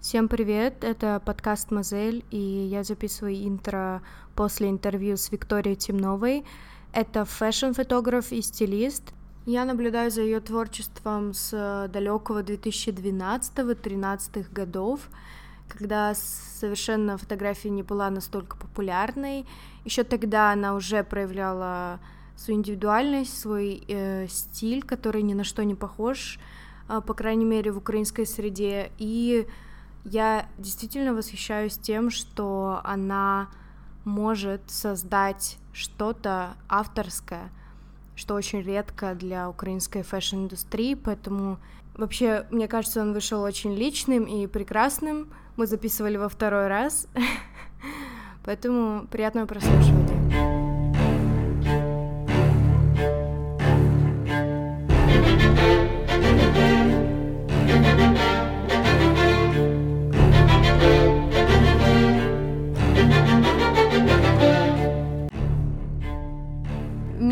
Всем привет, это подкаст Мазель, и я записываю интро после интервью с Викторией Темновой. Это фэшн-фотограф и стилист. Я наблюдаю за ее творчеством с далекого 2012-13 годов, когда совершенно фотография не была настолько популярной. Еще тогда она уже проявляла свою индивидуальность, свой э, стиль, который ни на что не похож, э, по крайней мере, в украинской среде. И я действительно восхищаюсь тем, что она может создать что-то авторское, что очень редко для украинской фэшн-индустрии, поэтому вообще, мне кажется, он вышел очень личным и прекрасным. Мы записывали во второй раз, поэтому приятного прослушивания.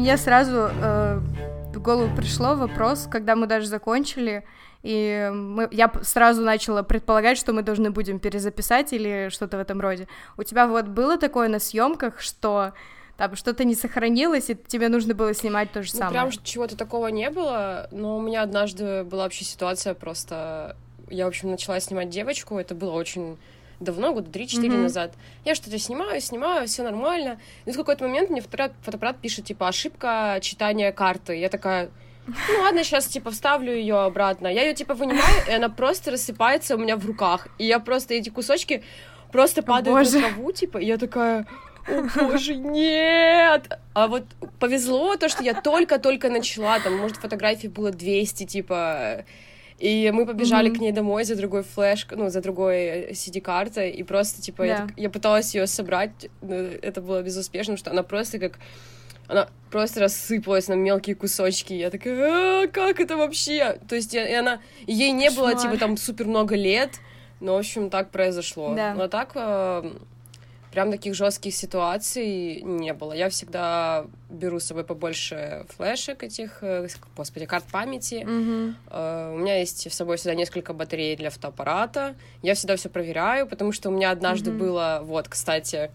Мне сразу э, в голову пришло вопрос, когда мы даже закончили, и мы, я сразу начала предполагать, что мы должны будем перезаписать или что-то в этом роде. У тебя вот было такое на съемках, что там что-то не сохранилось, и тебе нужно было снимать то же ну, самое? Прям чего-то такого не было, но у меня однажды была вообще ситуация просто... Я, в общем, начала снимать девочку, это было очень давно, года 3-4 mm-hmm. назад. Я что-то снимаю, снимаю, все нормально. И в какой-то момент мне фотоаппарат, фотоаппарат пишет, типа, ошибка читания карты. Я такая, ну ладно, сейчас, типа, вставлю ее обратно. Я ее, типа, вынимаю, и она просто рассыпается у меня в руках. И я просто эти кусочки просто падают на траву, типа, и я такая... О боже, нет! А вот повезло то, что я только-только начала, там, может, фотографий было 200, типа, и мы побежали mm-hmm. к ней домой за другой флешкой, ну, за другой CD-картой, и просто, типа, yeah. я, я пыталась ее собрать, но это было безуспешно, что она просто как... Она просто рассыпалась на мелкие кусочки. Я такая, а, как это вообще? То есть, и она... Ей не Кошмар. было, типа, там супер много лет, но, в общем, так произошло. Да. Но так э, прям таких жестких ситуаций не было. Я всегда беру с собой побольше флешек этих, э, господи, карт памяти. Mm-hmm. Uh, у меня есть с собой всегда несколько батарей для фотоаппарата. Я всегда все проверяю, потому что у меня однажды mm-hmm. было, вот, кстати,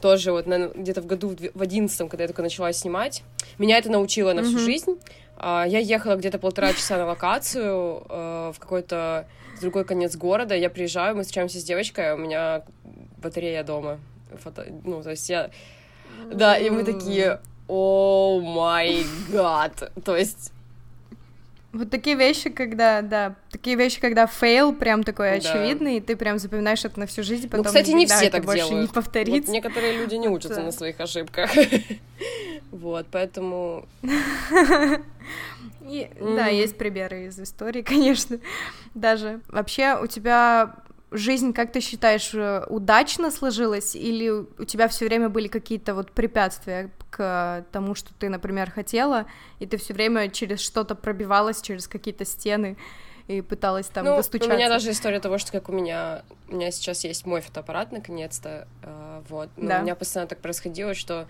тоже вот где-то в году в одиннадцатом, когда я только начала снимать, меня это научило на всю mm-hmm. жизнь. Uh, я ехала где-то полтора часа на локацию uh, в какой-то другой конец города. Я приезжаю, мы встречаемся с девочкой, а у меня батарея дома фото... ну, то есть я... Да, и мы такие, oh my God, то есть... Вот такие вещи, когда, да, такие вещи, когда фейл прям такой да. очевидный, и ты прям запоминаешь это на всю жизнь, ну, потом ну, кстати, не все так больше делают. не повторится. Вот некоторые люди не учатся на своих ошибках. Вот, поэтому... Да, есть примеры из истории, конечно, даже. Вообще, у тебя жизнь, как ты считаешь, э, удачно сложилась, или у тебя все время были какие-то вот препятствия к тому, что ты, например, хотела, и ты все время через что-то пробивалась, через какие-то стены и пыталась там ну, достучаться? У меня даже история того, что как у меня, у меня сейчас есть мой фотоаппарат, наконец-то, э, вот, но да. у меня постоянно так происходило, что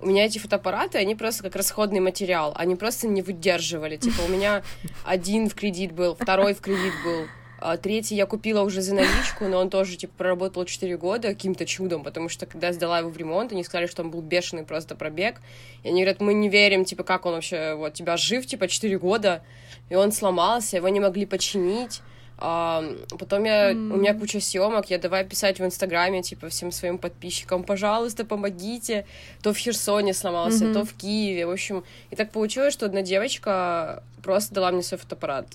у меня эти фотоаппараты, они просто как расходный материал, они просто не выдерживали, типа у меня один в кредит был, второй в кредит был, а третий я купила уже за наличку, но он тоже, типа, проработал 4 года каким-то чудом, потому что, когда сдала его в ремонт, они сказали, что он был бешеный просто пробег. И они говорят, мы не верим, типа, как он вообще, вот, тебя жив, типа, 4 года, и он сломался, его не могли починить. А, потом я, mm. у меня куча съемок, я давай писать в Инстаграме, типа, всем своим подписчикам, пожалуйста, помогите. То в Херсоне сломался, mm-hmm. то в Киеве, в общем. И так получилось, что одна девочка просто дала мне свой фотоаппарат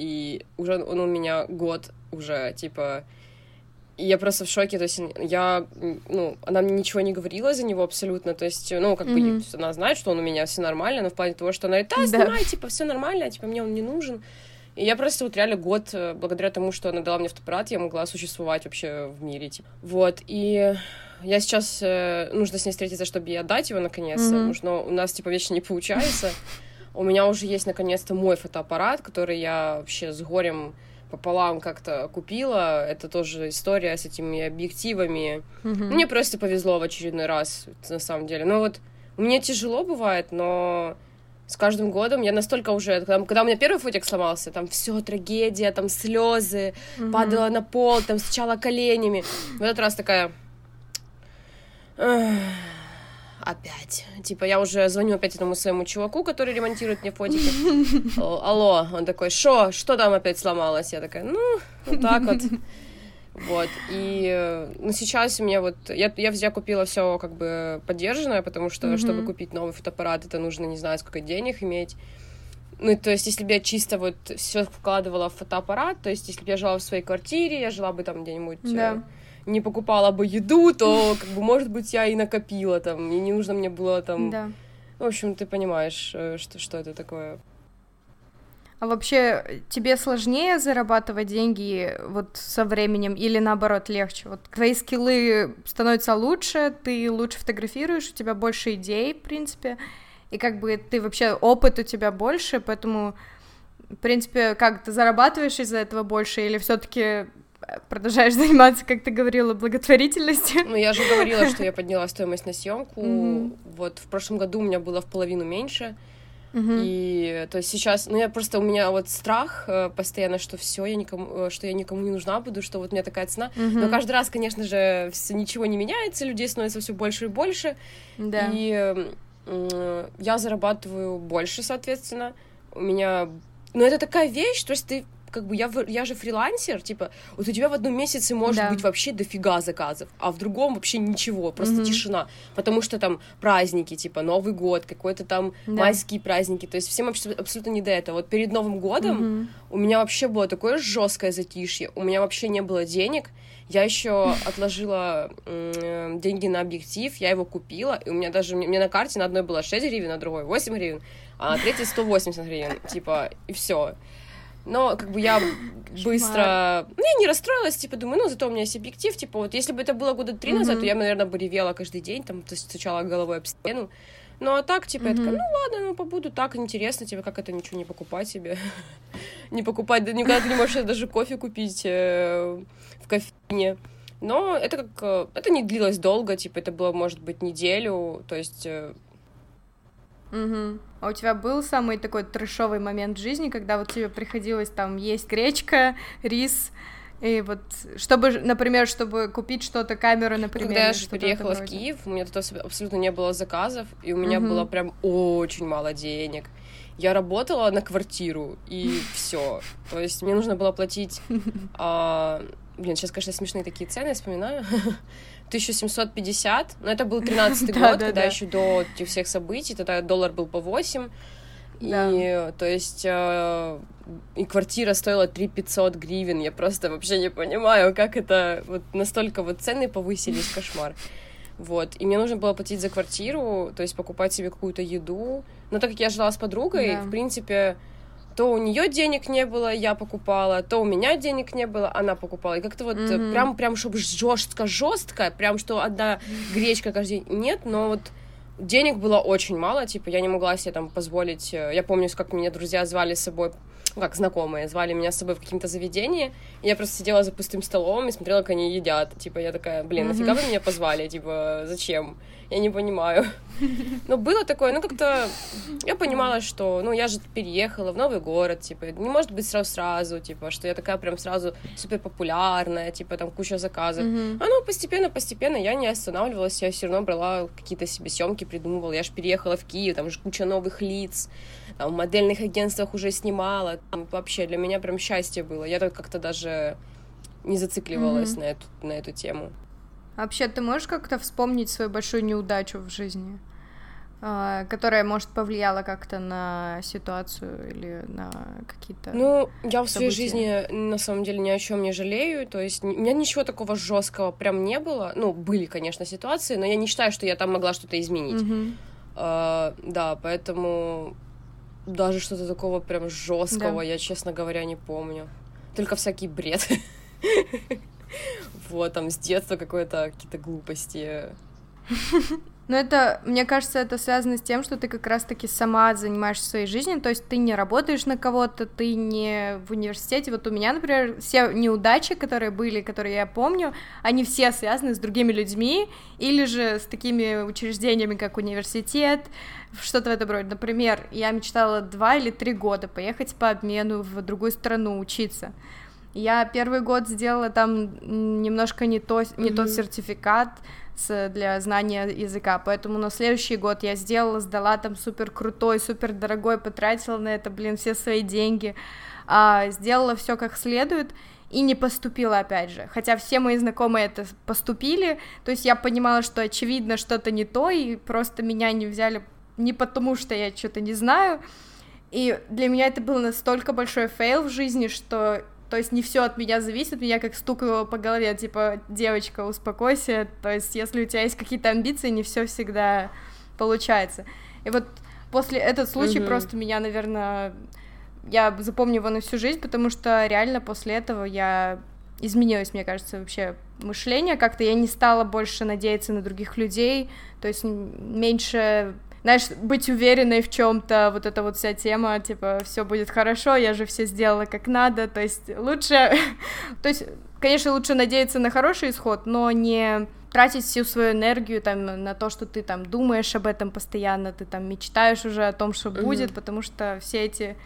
и уже он у меня год уже, типа, и я просто в шоке, то есть я, ну, она мне ничего не говорила за него абсолютно, то есть, ну, как mm-hmm. бы она знает, что он у меня все нормально, но в плане того, что она говорит, да, снимай, типа, все нормально, типа, мне он не нужен. И я просто вот реально год, э, благодаря тому, что она дала мне фотоаппарат, я могла существовать вообще в мире, типа. Вот, и я сейчас, э, нужно с ней встретиться, чтобы ей отдать его наконец-то, mm-hmm. потому что у нас, типа, вечно не получается. У меня уже есть наконец-то мой фотоаппарат, который я вообще с горем пополам как-то купила. Это тоже история с этими объективами. Mm-hmm. Мне просто повезло в очередной раз, на самом деле. Но вот мне тяжело бывает, но с каждым годом я настолько уже, когда, когда у меня первый фотик сломался, там все трагедия, там слезы, mm-hmm. падала на пол, там сначала коленями. В этот раз такая опять. Типа, я уже звоню опять этому своему чуваку, который ремонтирует мне фотики. Алло, он такой, что, что там опять сломалось? Я такая, ну, вот так вот. Вот, и, ну, сейчас у меня вот, я, я везде купила все как бы поддержанное, потому что, mm-hmm. чтобы купить новый фотоаппарат, это нужно, не знаю, сколько денег иметь. Ну, то есть, если бы я чисто вот все вкладывала в фотоаппарат, то есть, если бы я жила в своей квартире, я жила бы там где-нибудь... Да. Э, не покупала бы еду, то, как бы, может быть, я и накопила там, и не нужно мне было там... Да. В общем, ты понимаешь, э, что, что это такое. А вообще тебе сложнее зарабатывать деньги вот со временем или наоборот легче? Вот твои скиллы становятся лучше, ты лучше фотографируешь, у тебя больше идей, в принципе, и как бы ты вообще опыт у тебя больше, поэтому в принципе, как ты зарабатываешь из-за этого больше, или все-таки продолжаешь заниматься, как ты говорила, благотворительностью. Ну, я же говорила, что я подняла стоимость на съемку. Mm-hmm. Вот в прошлом году у меня было в половину меньше. Mm-hmm. И то есть сейчас, ну я просто у меня вот страх э, постоянно, что все, я никому, э, что я никому не нужна буду, что вот у меня такая цена. Mm-hmm. Но каждый раз, конечно же, все, ничего не меняется, людей становится все больше и больше. Да. И э, я зарабатываю больше, соответственно. У меня, ну это такая вещь, то есть ты как бы я, я же фрилансер, типа, вот у тебя в одном месяце может да. быть вообще дофига заказов, а в другом вообще ничего, просто mm-hmm. тишина, потому что там праздники, типа Новый год, какой-то там да. майские праздники, то есть всем абсолютно не до этого. Вот перед Новым годом mm-hmm. у меня вообще было такое жесткое затишье, у меня вообще не было денег, я еще отложила деньги на объектив, я его купила, и у меня даже, мне на карте на одной было 6 гривен, на другой 8 гривен, а на третьей 180 гривен, типа, и все. Но как бы я быстро... Ну, я не расстроилась, типа, думаю, ну, зато у меня есть объектив, типа, вот если бы это было года три назад, то я, наверное, бы ревела каждый день, там, то есть стучала головой об стену. Ну, а так, типа, я такая, ну, ладно, ну, побуду так, интересно тебе, как это ничего не покупать себе. не покупать, никогда ты не можешь даже кофе купить э, в кофейне. Но это как... Э, это не длилось долго, типа, это было, может быть, неделю, то есть Угу. А у тебя был самый такой трешовый момент в жизни, когда вот тебе приходилось там есть гречка, рис, и вот, чтобы, например, чтобы купить что-то, камеру, например. Когда я же переехала в Киев, у меня тут абсолютно не было заказов, и у меня угу. было прям очень мало денег. Я работала на квартиру, и все. То есть мне нужно было платить... Блин, сейчас, конечно, смешные такие цены, вспоминаю. 1750, но это был 13-й год, когда еще до этих всех событий, тогда доллар был по 8, и, то есть, э, и квартира стоила 3 500 гривен, я просто вообще не понимаю, как это, вот настолько вот цены повысились, кошмар. Вот, и мне нужно было платить за квартиру, то есть покупать себе какую-то еду, но так как я жила с подругой, да. в принципе, то у нее денег не было, я покупала, то у меня денег не было, она покупала. И как-то вот mm-hmm. прям, прям, чтобы жестко, жестко, прям что одна гречка каждый день. Нет, но вот денег было очень мало, типа, я не могла себе там позволить. Э, я помню, как меня друзья звали с собой, ну, как знакомые, звали меня с собой в каким-то заведении, и я просто сидела за пустым столом и смотрела, как они едят. Типа, я такая, блин, нафига вы меня позвали? Типа, зачем? Я не понимаю. Но было такое, ну как-то я понимала, что, ну я же переехала в новый город, типа, не может быть сразу-сразу, типа, что я такая прям сразу супер популярная, типа, там куча заказов. Mm-hmm. А ну постепенно-постепенно я не останавливалась, я все равно брала какие-то себе съемки, придумывала. Я же переехала в Киев, там же куча новых лиц, там в модельных агентствах уже снимала. Там, вообще для меня прям счастье было. Я так как-то даже не зацикливалась mm-hmm. на, эту, на эту тему. Вообще, ты можешь как-то вспомнить свою большую неудачу в жизни, а, которая, может, повлияла как-то на ситуацию или на какие-то. Ну, я в своей жизни на самом деле ни о чем не жалею. То есть у меня ничего такого жесткого прям не было. Ну, были, конечно, ситуации, но я не считаю, что я там могла что-то изменить. Mm-hmm. Uh, да, поэтому даже что-то такого прям жесткого да. я, честно говоря, не помню. Только всякий бред. Вот, там с детства какое-то какие-то глупости. Но это, мне кажется, это связано с тем, что ты как раз-таки сама занимаешься своей жизнью, то есть ты не работаешь на кого-то, ты не в университете. Вот у меня, например, все неудачи, которые были, которые я помню, они все связаны с другими людьми или же с такими учреждениями, как университет, что-то в этом роде. Например, я мечтала два или три года поехать по обмену в другую страну учиться. Я первый год сделала там немножко не, то, не mm-hmm. тот сертификат, для знания языка, поэтому на следующий год я сделала, сдала там супер крутой, супер дорогой, потратила на это, блин, все свои деньги, а, сделала все как следует, и не поступила опять же. Хотя все мои знакомые это поступили, то есть я понимала, что очевидно что-то не то, и просто меня не взяли не потому, что я что-то не знаю. И для меня это был настолько большой фейл в жизни, что то есть не все от меня зависит, меня как стукнуло по голове, типа, девочка, успокойся, то есть если у тебя есть какие-то амбиции, не все всегда получается. И вот после этот случай mm-hmm. просто меня, наверное, я запомню его на всю жизнь, потому что реально после этого я изменилось, мне кажется, вообще мышление как-то. Я не стала больше надеяться на других людей, то есть меньше знаешь, быть уверенной в чем-то, вот эта вот вся тема, типа, все будет хорошо, я же все сделала как надо, то есть лучше, то есть, конечно, лучше надеяться на хороший исход, но не тратить всю свою энергию там на то, что ты там думаешь об этом постоянно, ты там мечтаешь уже о том, что будет, mm-hmm. потому что все эти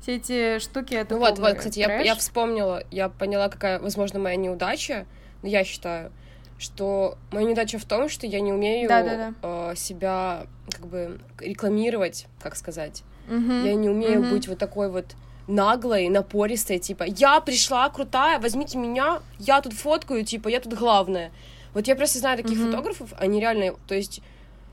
все эти штуки это ну вот вот кстати я, я вспомнила я поняла какая возможно моя неудача я считаю что моя неудача в том, что я не умею да, да, да. Э, себя как бы рекламировать, как сказать. Угу, я не умею угу. быть вот такой вот наглой, напористой, типа, я пришла крутая, возьмите меня, я тут фоткаю, типа, я тут главная. Вот я просто знаю таких угу. фотографов, они реально, то есть,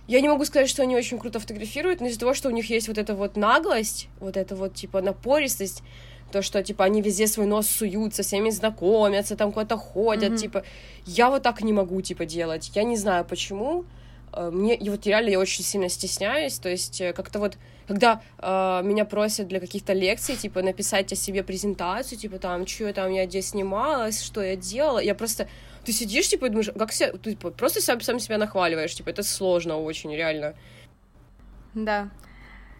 я не могу сказать, что они очень круто фотографируют, но из-за того, что у них есть вот эта вот наглость, вот эта вот, типа, напористость, то, что, типа, они везде свой нос суют, со всеми знакомятся, там куда-то ходят, mm-hmm. типа, я вот так не могу, типа, делать, я не знаю, почему, э, мне, и вот реально я очень сильно стесняюсь, то есть э, как-то вот, когда э, меня просят для каких-то лекций, типа, написать о себе презентацию, типа, там, что там я где снималась, что я делала, я просто, ты сидишь, типа, и думаешь, как себя, ты типа, просто сам, сам себя нахваливаешь, типа, это сложно очень, реально. Да,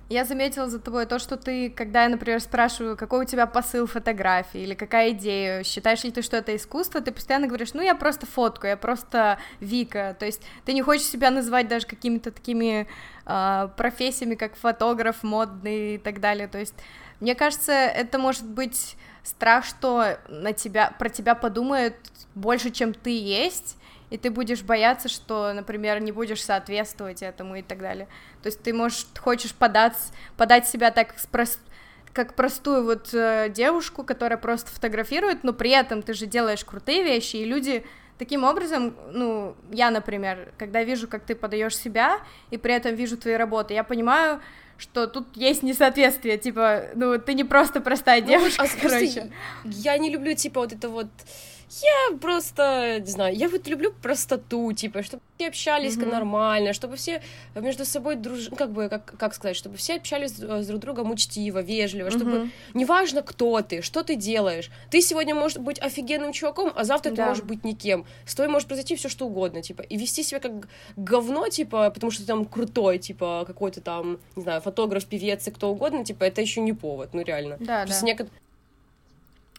я заметила за тобой то, что ты, когда я, например, спрашиваю, какой у тебя посыл фотографии или какая идея, считаешь ли ты, что это искусство, ты постоянно говоришь, ну, я просто фотку, я просто Вика, то есть ты не хочешь себя называть даже какими-то такими э, профессиями, как фотограф, модный и так далее, то есть мне кажется, это может быть страх, что на тебя, про тебя подумают больше, чем ты есть, и ты будешь бояться, что, например, не будешь соответствовать этому и так далее. То есть ты можешь, хочешь подать, подать себя так спрос, как простую вот э, девушку, которая просто фотографирует, но при этом ты же делаешь крутые вещи, и люди таким образом, ну, я, например, когда вижу, как ты подаешь себя, и при этом вижу твои работы, я понимаю, что тут есть несоответствие, типа, ну, ты не просто простая ну, девушка, а, короче. Я не люблю, типа, вот это вот я просто, не знаю, я вот люблю простоту, типа, чтобы все общались mm-hmm. нормально, чтобы все между собой друж... как бы, как, как сказать, чтобы все общались с друг другом учтиво, вежливо, mm-hmm. чтобы неважно, кто ты, что ты делаешь, ты сегодня можешь быть офигенным чуваком, а завтра да. ты можешь быть никем, с тобой может произойти все что угодно, типа, и вести себя как говно, типа, потому что ты там крутой, типа, какой-то там, не знаю, фотограф, певец и кто угодно, типа, это еще не повод, ну реально. Да, Просто да. Некотор...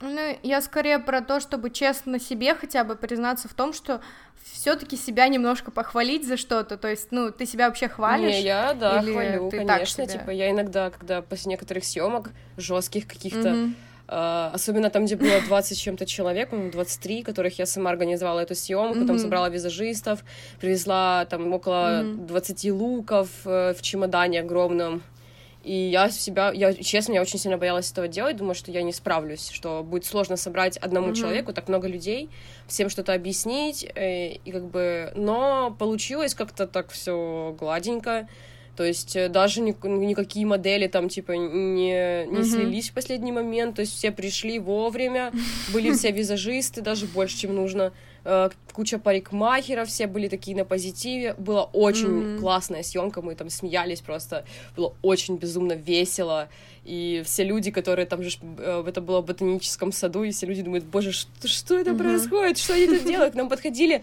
Ну, я скорее про то, чтобы честно себе хотя бы признаться в том, что все-таки себя немножко похвалить за что-то. То есть, ну, ты себя вообще хвалишь? Не, я, да, или хвалю, конечно. Типа, я иногда, когда после некоторых съемок жестких каких-то, mm-hmm. Uh, особенно там, где было 20 чем-то человек, ну, 23, которых я сама организовала эту съемку, mm-hmm. там собрала визажистов, привезла там около mm-hmm. 20 луков uh, в чемодане огромном. И я себя, я, честно, я очень сильно боялась этого делать, думаю, что я не справлюсь, что будет сложно собрать одному mm-hmm. человеку так много людей, всем что-то объяснить, э, и как бы, но получилось как-то так все гладенько, то есть э, даже ни, никакие модели там типа не, не mm-hmm. слились в последний момент, то есть все пришли вовремя, были все визажисты, даже больше, чем нужно. Э, куча парикмахеров, все были такие на позитиве. Была очень mm-hmm. классная съемка, мы там смеялись просто, было очень безумно весело. И все люди, которые там же, э, это было в ботаническом саду, и все люди думают, боже, что, что это mm-hmm. происходит, что они тут делают? К нам подходили,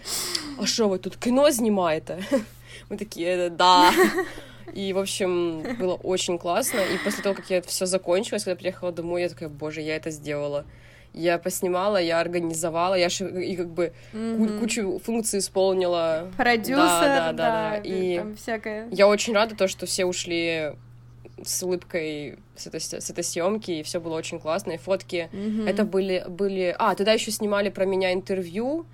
а что вы тут кино снимаете? Мы такие, да. И, в общем, было очень классно. И после того, как я это все закончилось, когда приехала домой, я такая, боже, я это сделала. Я поснимала, я организовала, я и как бы mm-hmm. кучу функций исполнила. Продюсер, да, да, да, да. да. И там всякое. Я очень рада то, что все ушли с улыбкой с этой, с этой съемки, и все было очень классно, и фотки. Mm-hmm. Это были, были... А, тогда еще снимали про меня интервью,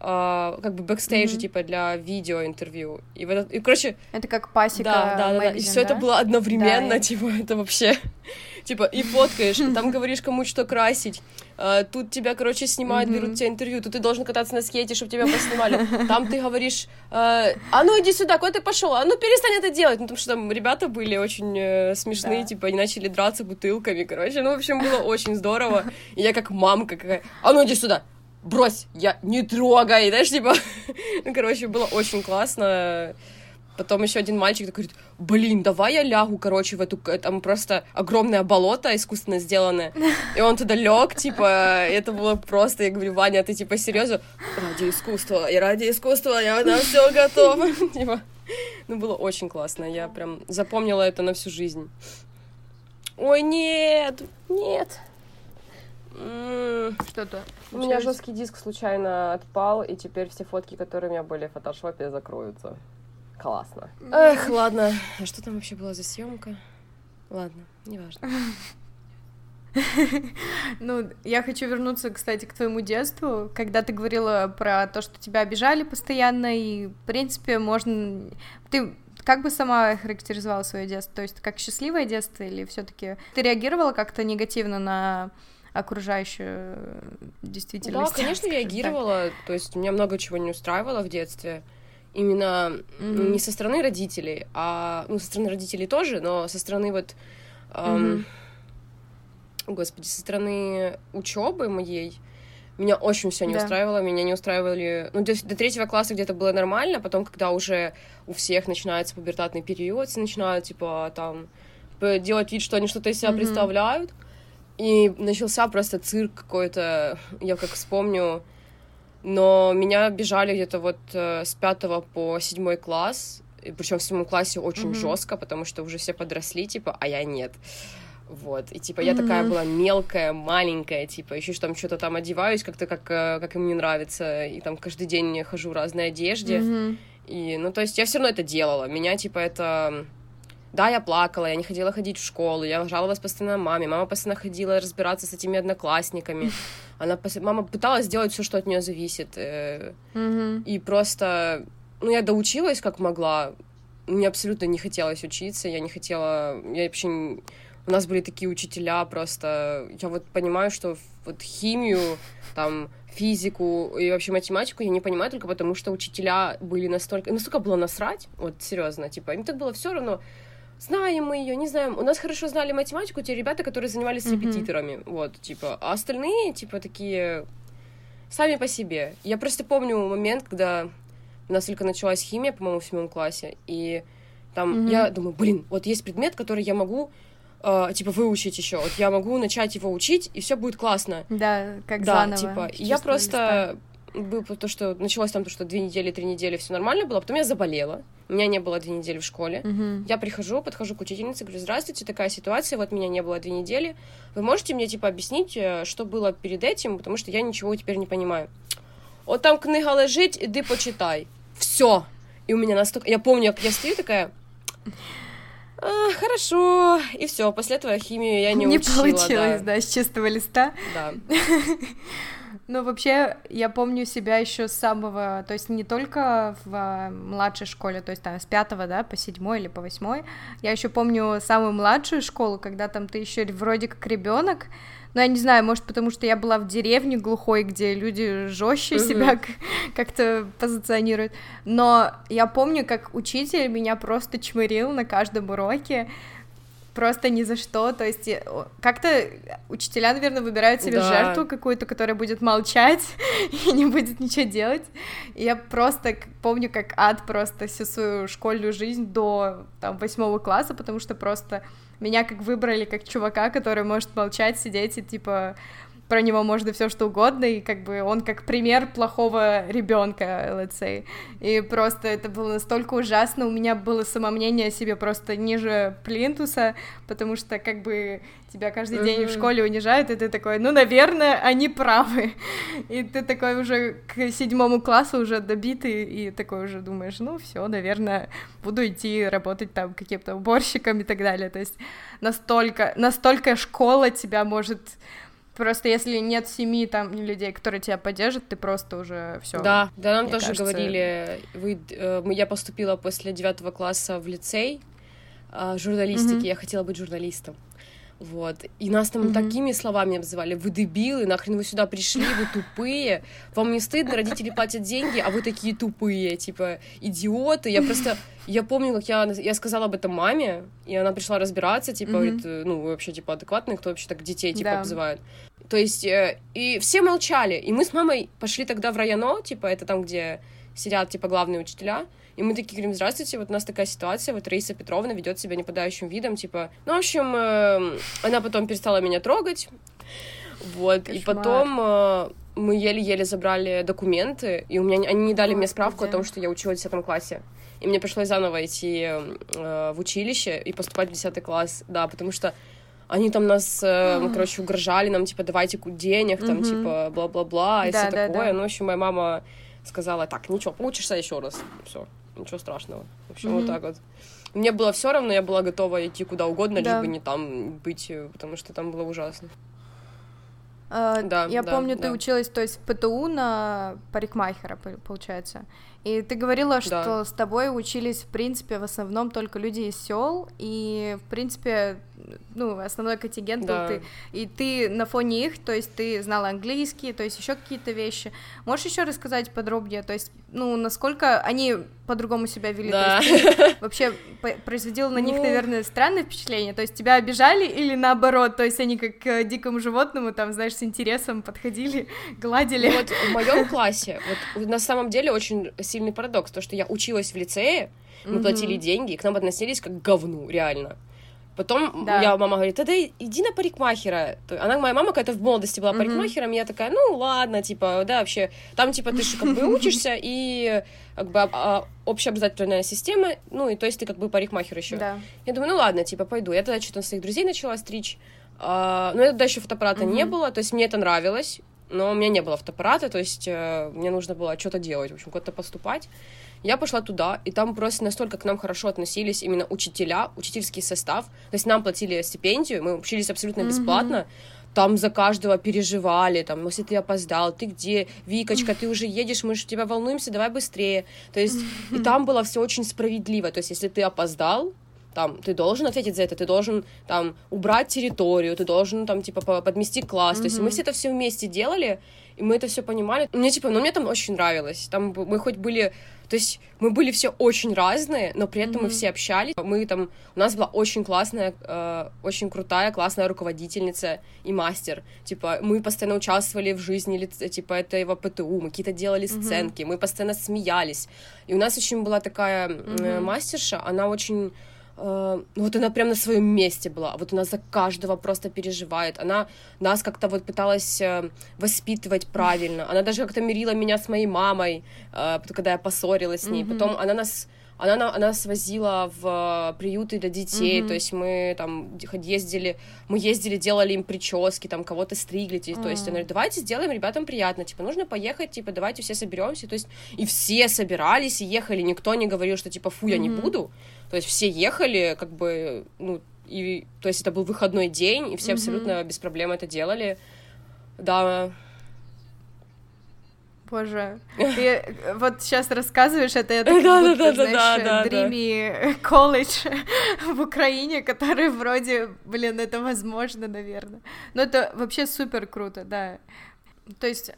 Uh, как бы бэкстейджа, mm-hmm. типа, для видео интервью. И, в этот, и, короче... Это как пасека Да, да, да, да. И все да? это было одновременно, да, типа, это вообще... Типа, и фоткаешь, там говоришь, кому что красить. Uh, тут тебя, короче, снимают, берут тебя интервью. Тут ты должен кататься на скейте, чтобы тебя поснимали. Там ты говоришь, uh, а ну иди сюда, куда ты пошел? А ну перестань это делать. Ну, потому что там ребята были очень uh, смешные, типа, они начали драться бутылками, короче. Ну, в общем, было очень здорово. И я как мамка какая, а ну иди сюда, брось, я не трогай, знаешь, типа, ну, короче, было очень классно. Потом еще один мальчик такой говорит, блин, давай я лягу, короче, в эту, там просто огромное болото искусственно сделанное. И он туда лег, типа, это было просто, я говорю, Ваня, ты типа серьезно? Ради искусства, и ради искусства я на все готова. Типа, ну, было очень классно, я прям запомнила это на всю жизнь. Ой, нет, нет. Что-то. У меня жесткий диск случайно отпал, и теперь все фотки, которые у меня были в фотошопе, закроются. Классно. Эх, ладно. А что там вообще была за съемка? Ладно, неважно. Ну, я хочу вернуться, кстати, к твоему детству, когда ты говорила про то, что тебя обижали постоянно, и, в принципе, можно... Ты как бы сама характеризовала свое детство? То есть, как счастливое детство, или все таки ты реагировала как-то негативно на окружающую действительность. Да, конечно, реагировала. То есть меня много чего не устраивало в детстве. Именно mm-hmm. не со стороны родителей, а ну, со стороны родителей тоже, но со стороны вот эм, mm-hmm. господи, со стороны учебы моей. Меня очень все не да. устраивало, меня не устраивали... Ну, до, до третьего класса где-то было нормально, потом, когда уже у всех начинается пубертатный период, начинают, типа, там, делать вид, что они что-то из себя mm-hmm. представляют, и начался просто цирк какой-то, я как вспомню. Но меня бежали где-то вот э, с пятого по седьмой класс, причем в седьмом классе очень mm-hmm. жестко, потому что уже все подросли, типа, а я нет. Вот, и типа mm-hmm. я такая была мелкая, маленькая, типа, еще там что-то там одеваюсь как-то, как, э, как им не нравится, и там каждый день хожу в разной одежде. Mm-hmm. И, ну, то есть я все равно это делала. Меня, типа, это да, я плакала, я не хотела ходить в школу, я жаловалась постоянно маме, мама постоянно ходила разбираться с этими одноклассниками. Она, мама пыталась сделать все, что от нее зависит. Mm-hmm. И просто, ну, я доучилась как могла. Мне абсолютно не хотелось учиться, я не хотела, я вообще у нас были такие учителя просто, я вот понимаю, что вот химию, там, физику и вообще математику я не понимаю только потому, что учителя были настолько, настолько было насрать, вот серьезно, типа, им так было все равно, знаем мы ее, не знаем. У нас хорошо знали математику те ребята, которые занимались mm-hmm. репетиторами, вот, типа. А остальные, типа, такие сами по себе. Я просто помню момент, когда у нас только началась химия, по-моему, в седьмом классе, и там mm-hmm. я думаю, блин, вот есть предмет, который я могу э, типа выучить еще. Вот я могу начать его учить, и все будет классно. Да, как да, заново. типа. Я просто листа было то, что началось там то, что две недели, три недели все нормально было, потом я заболела, у меня не было две недели в школе. Uh-huh. Я прихожу, подхожу к учительнице, говорю, здравствуйте, такая ситуация, вот меня не было две недели, вы можете мне, типа, объяснить, э, что было перед этим, потому что я ничего теперь не понимаю. Вот там книга лежит, иди почитай. Все. И у меня настолько... Я помню, как я стою такая... А, хорошо. И все. После этого химию я не, не учила. Не получилось, да. да, с чистого листа. Да. Ну, вообще, я помню себя еще с самого, то есть не только в младшей школе, то есть там с пятого, да, по седьмой или по восьмой, я еще помню самую младшую школу, когда там ты еще вроде как ребенок, но я не знаю, может, потому что я была в деревне глухой, где люди жестче uh-huh. себя как-то позиционируют. Но я помню, как учитель меня просто чмырил на каждом уроке просто ни за что, то есть э, как-то учителя, наверное, выбирают себе да. жертву какую-то, которая будет молчать и не будет ничего делать. И я просто помню, как ад просто всю свою школьную жизнь до там восьмого класса, потому что просто меня как выбрали как чувака, который может молчать, сидеть и типа про него можно все что угодно, и как бы он как пример плохого ребенка, let's say. И просто это было настолько ужасно, у меня было самомнение о себе просто ниже плинтуса, потому что как бы тебя каждый mm-hmm. день в школе унижают, и ты такой, ну, наверное, они правы. И ты такой уже к седьмому классу уже добитый, и такой уже думаешь, ну, все, наверное, буду идти работать там каким-то уборщиком и так далее. То есть настолько, настолько школа тебя может Просто если нет семьи там людей, которые тебя поддержат, ты просто уже все. Да, да, нам тоже кажется... говорили. Вы, э, я поступила после девятого класса в лицей э, журналистики. Mm-hmm. Я хотела быть журналистом. Вот. И нас там mm-hmm. такими словами обзывали. Вы дебилы, нахрен вы сюда пришли, вы тупые. Вам не стыдно, родители платят деньги, а вы такие тупые, типа, идиоты. Я просто... Я помню, как я, я сказала об этом маме, и она пришла разбираться, типа, mm-hmm. говорит, «Э, ну, вы вообще, типа, адекватные, кто вообще так детей, типа, да. обзывает. То есть, э, и все молчали. И мы с мамой пошли тогда в районо, типа, это там, где сидят, типа, главные учителя, и мы такие говорим, здравствуйте, вот у нас такая ситуация, вот Раиса Петровна ведет себя неподающим видом, типа, ну, в общем, э, она потом перестала меня трогать, вот, Кошмар. и потом э, мы еле-еле забрали документы, и у меня они не дали О, мне справку о том, что я училась в 10 классе. И мне пришлось заново идти э, в училище и поступать в 10 класс, да, потому что они там нас, э, короче, угрожали нам, типа, давайте денег, там, mm-hmm. типа, бла-бла-бла, и да, все да, такое. Да. Ну, в общем, моя мама сказала, так, ничего, поучишься еще раз, все ничего страшного. В общем, mm-hmm. вот так вот. Мне было все равно, я была готова идти куда угодно, да. лишь бы не там быть, потому что там было ужасно. Uh, да, я да, помню, да. ты училась, то есть в ПТУ на парикмахера, получается. И ты говорила, что да. с тобой учились, в принципе, в основном только люди из сел, и, в принципе, ну, основной контингент да. был ты. И ты на фоне их, то есть ты знала английский, то есть еще какие-то вещи. Можешь еще рассказать подробнее, то есть, ну, насколько они по-другому себя вели? Да. То есть ты вообще производила на них, ну. наверное, странное впечатление? То есть тебя обижали или наоборот? То есть они как к дикому животному, там, знаешь, с интересом подходили, гладили? Вот в моем классе, вот на самом деле очень сильный парадокс, то, что я училась в лицее, мы mm-hmm. платили деньги, и к нам относились как к говну, реально. Потом да. я мама говорит, тогда иди на парикмахера. Она, моя мама какая-то в молодости была парикмахером, mm-hmm. я такая, ну ладно, типа, да, вообще, там, типа, ты же как бы учишься, и как бы а, общеобразовательная система, ну, и то есть ты как бы парикмахер еще. Да. Я думаю, ну ладно, типа, пойду. Я тогда что-то своих друзей начала стричь, а, но тогда еще фотоаппарата mm-hmm. не было, то есть мне это нравилось, но у меня не было фотоаппарата, то есть э, мне нужно было что-то делать, в общем, куда-то поступать. Я пошла туда, и там просто настолько к нам хорошо относились именно учителя, учительский состав. То есть нам платили стипендию, мы учились абсолютно бесплатно. Mm-hmm. Там за каждого переживали, там, если ты опоздал, ты где, Викочка, ты уже едешь, мы же тебя волнуемся, давай быстрее. То есть, и там было все очень справедливо. То есть, если ты опоздал, там, ты должен ответить за это, ты должен, там, убрать территорию, ты должен, там, типа, подмести класс, mm-hmm. то есть мы все это все вместе делали, и мы это все понимали. Мне, типа, ну, мне там очень нравилось, там мы хоть были, то есть мы были все очень разные, но при этом mm-hmm. мы все общались, мы там, у нас была очень классная, э, очень крутая, классная руководительница и мастер, типа, мы постоянно участвовали в жизни, типа, этого ПТУ, мы какие-то делали сценки, mm-hmm. мы постоянно смеялись, и у нас очень была такая mm-hmm. мастерша, она очень Э, вот она прям на своем месте была, вот она за каждого просто переживает, она нас как-то вот пыталась э, воспитывать правильно, она даже как-то мирила меня с моей мамой, э, когда я поссорилась с ней, mm-hmm. потом она нас она, она свозила в приюты для детей, mm-hmm. то есть мы там ездили, мы ездили, делали им прически, там кого-то стригли, mm-hmm. то есть она говорит, давайте сделаем ребятам приятно, типа, нужно поехать, типа, давайте все соберемся, то есть и все собирались и ехали, никто не говорил, что типа, фу, я mm-hmm. не буду, то есть все ехали, как бы, ну, и, то есть это был выходной день, и все mm-hmm. абсолютно без проблем это делали. Да. Боже, ты вот сейчас рассказываешь это, это как будто, знаешь, Дрими колледж в Украине, который вроде, блин, это возможно, наверное. Но это вообще супер круто, да. То есть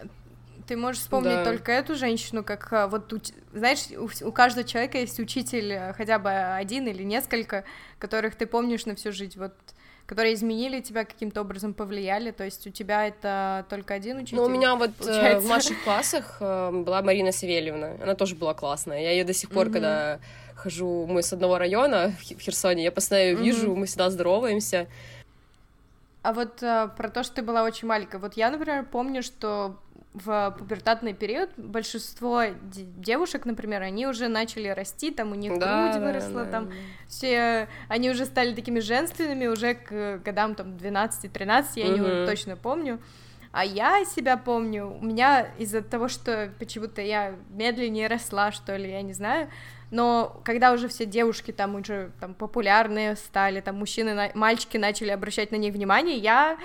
ты можешь вспомнить да. только эту женщину, как а, вот, знаешь, у, у каждого человека есть учитель э, хотя бы один или несколько, которых ты помнишь на всю жизнь, вот которые изменили тебя каким-то образом, повлияли, то есть у тебя это только один учитель? Ну, у меня вот получается? в младших классах э, была Марина Савельевна, она тоже была классная, я ее до сих пор, mm-hmm. когда хожу, мы с одного района в Херсоне, я постоянно ее mm-hmm. вижу, мы всегда здороваемся, А вот а, про то, что ты была очень маленькая. Вот я, например, помню, что в пубертатный период большинство девушек, например, они уже начали расти, там у них да, грудь выросла, да, там да. все, они уже стали такими женственными уже к годам там 12-13, я угу. не точно помню. А я себя помню, у меня из-за того, что почему-то я медленнее росла, что ли, я не знаю, но когда уже все девушки там уже там популярные стали, там мужчины, мальчики начали обращать на них внимание, я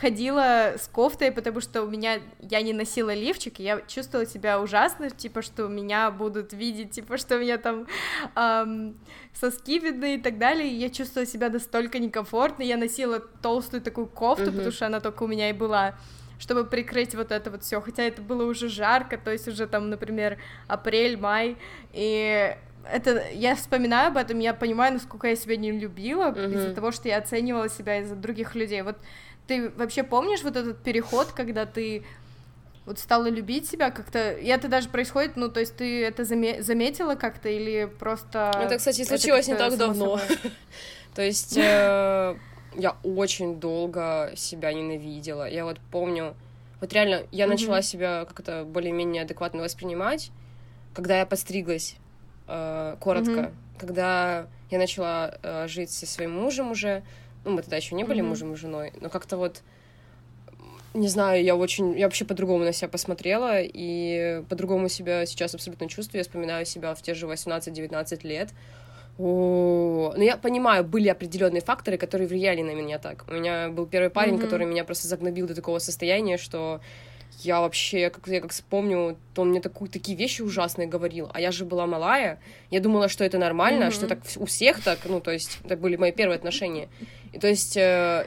ходила с кофтой, потому что у меня я не носила лифчик, и я чувствовала себя ужасно, типа, что меня будут видеть, типа, что у меня там эм, соски видны и так далее, и я чувствовала себя настолько некомфортно, я носила толстую такую кофту, uh-huh. потому что она только у меня и была, чтобы прикрыть вот это вот все, хотя это было уже жарко, то есть уже там, например, апрель, май, и это я вспоминаю об этом, я понимаю, насколько я себя не любила uh-huh. из-за того, что я оценивала себя из-за других людей. Вот ты вообще помнишь вот этот переход, когда ты вот стала любить себя как-то, и это даже происходит, ну, то есть ты это заме- заметила как-то или просто... Это, кстати, случилось это не так давно. То есть э, я очень долго себя ненавидела. Я вот помню, вот реально, я начала себя как-то более-менее адекватно воспринимать, когда я подстриглась, э, коротко, когда я начала э, жить со своим мужем уже, ну, мы тогда еще не были mm-hmm. мужем и женой, но как-то вот не знаю, я очень, я вообще по-другому на себя посмотрела, и по-другому себя сейчас абсолютно чувствую, я вспоминаю себя в те же 18-19 лет, о, но я понимаю, были определенные факторы, которые влияли на меня так. У меня был первый парень, mm-hmm. который меня просто загнобил до такого состояния, что я вообще, как я как вспомню, то он мне такую, такие вещи ужасные говорил, а я же была малая, я думала, что это нормально, mm-hmm. что так у всех так, ну, то есть, это были мои первые отношения. И то есть, э,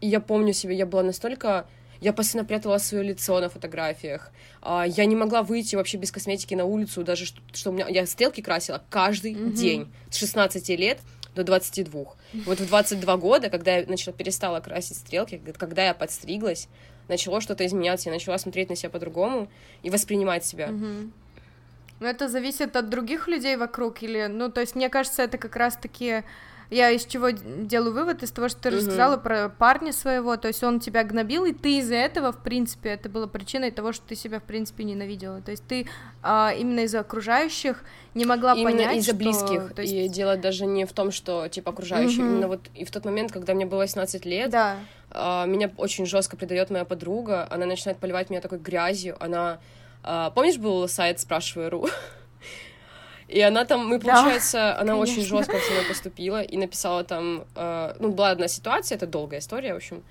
я помню себе, я была настолько... Я постоянно прятала свое лицо на фотографиях. А, я не могла выйти вообще без косметики на улицу, даже что, что у меня... Я стрелки красила каждый mm-hmm. день с 16 лет до 22. Вот в 22 года, когда я начала, перестала красить стрелки, когда я подстриглась, начало что-то изменяться, я начала смотреть на себя по-другому и воспринимать себя. Mm-hmm. Ну, это зависит от других людей вокруг, или, ну, то есть, мне кажется, это как раз-таки я из чего делаю вывод? Из того, что ты угу. рассказала про парня своего, то есть он тебя гнобил, и ты из-за этого, в принципе, это было причиной того, что ты себя, в принципе, ненавидела. То есть ты а, именно из-за окружающих не могла именно понять, из-за близких. То есть... И дело даже не в том, что, типа, окружающие, угу. именно вот и в тот момент, когда мне было 18 лет, да. а, меня очень жестко предает моя подруга, она начинает поливать меня такой грязью, она... А, помнишь, был сайт «Спрашиваю.ру»? И она там, мы, получается, да, она конечно. очень жестко со мной поступила и написала там, э, ну, была одна ситуация, это долгая история, в общем.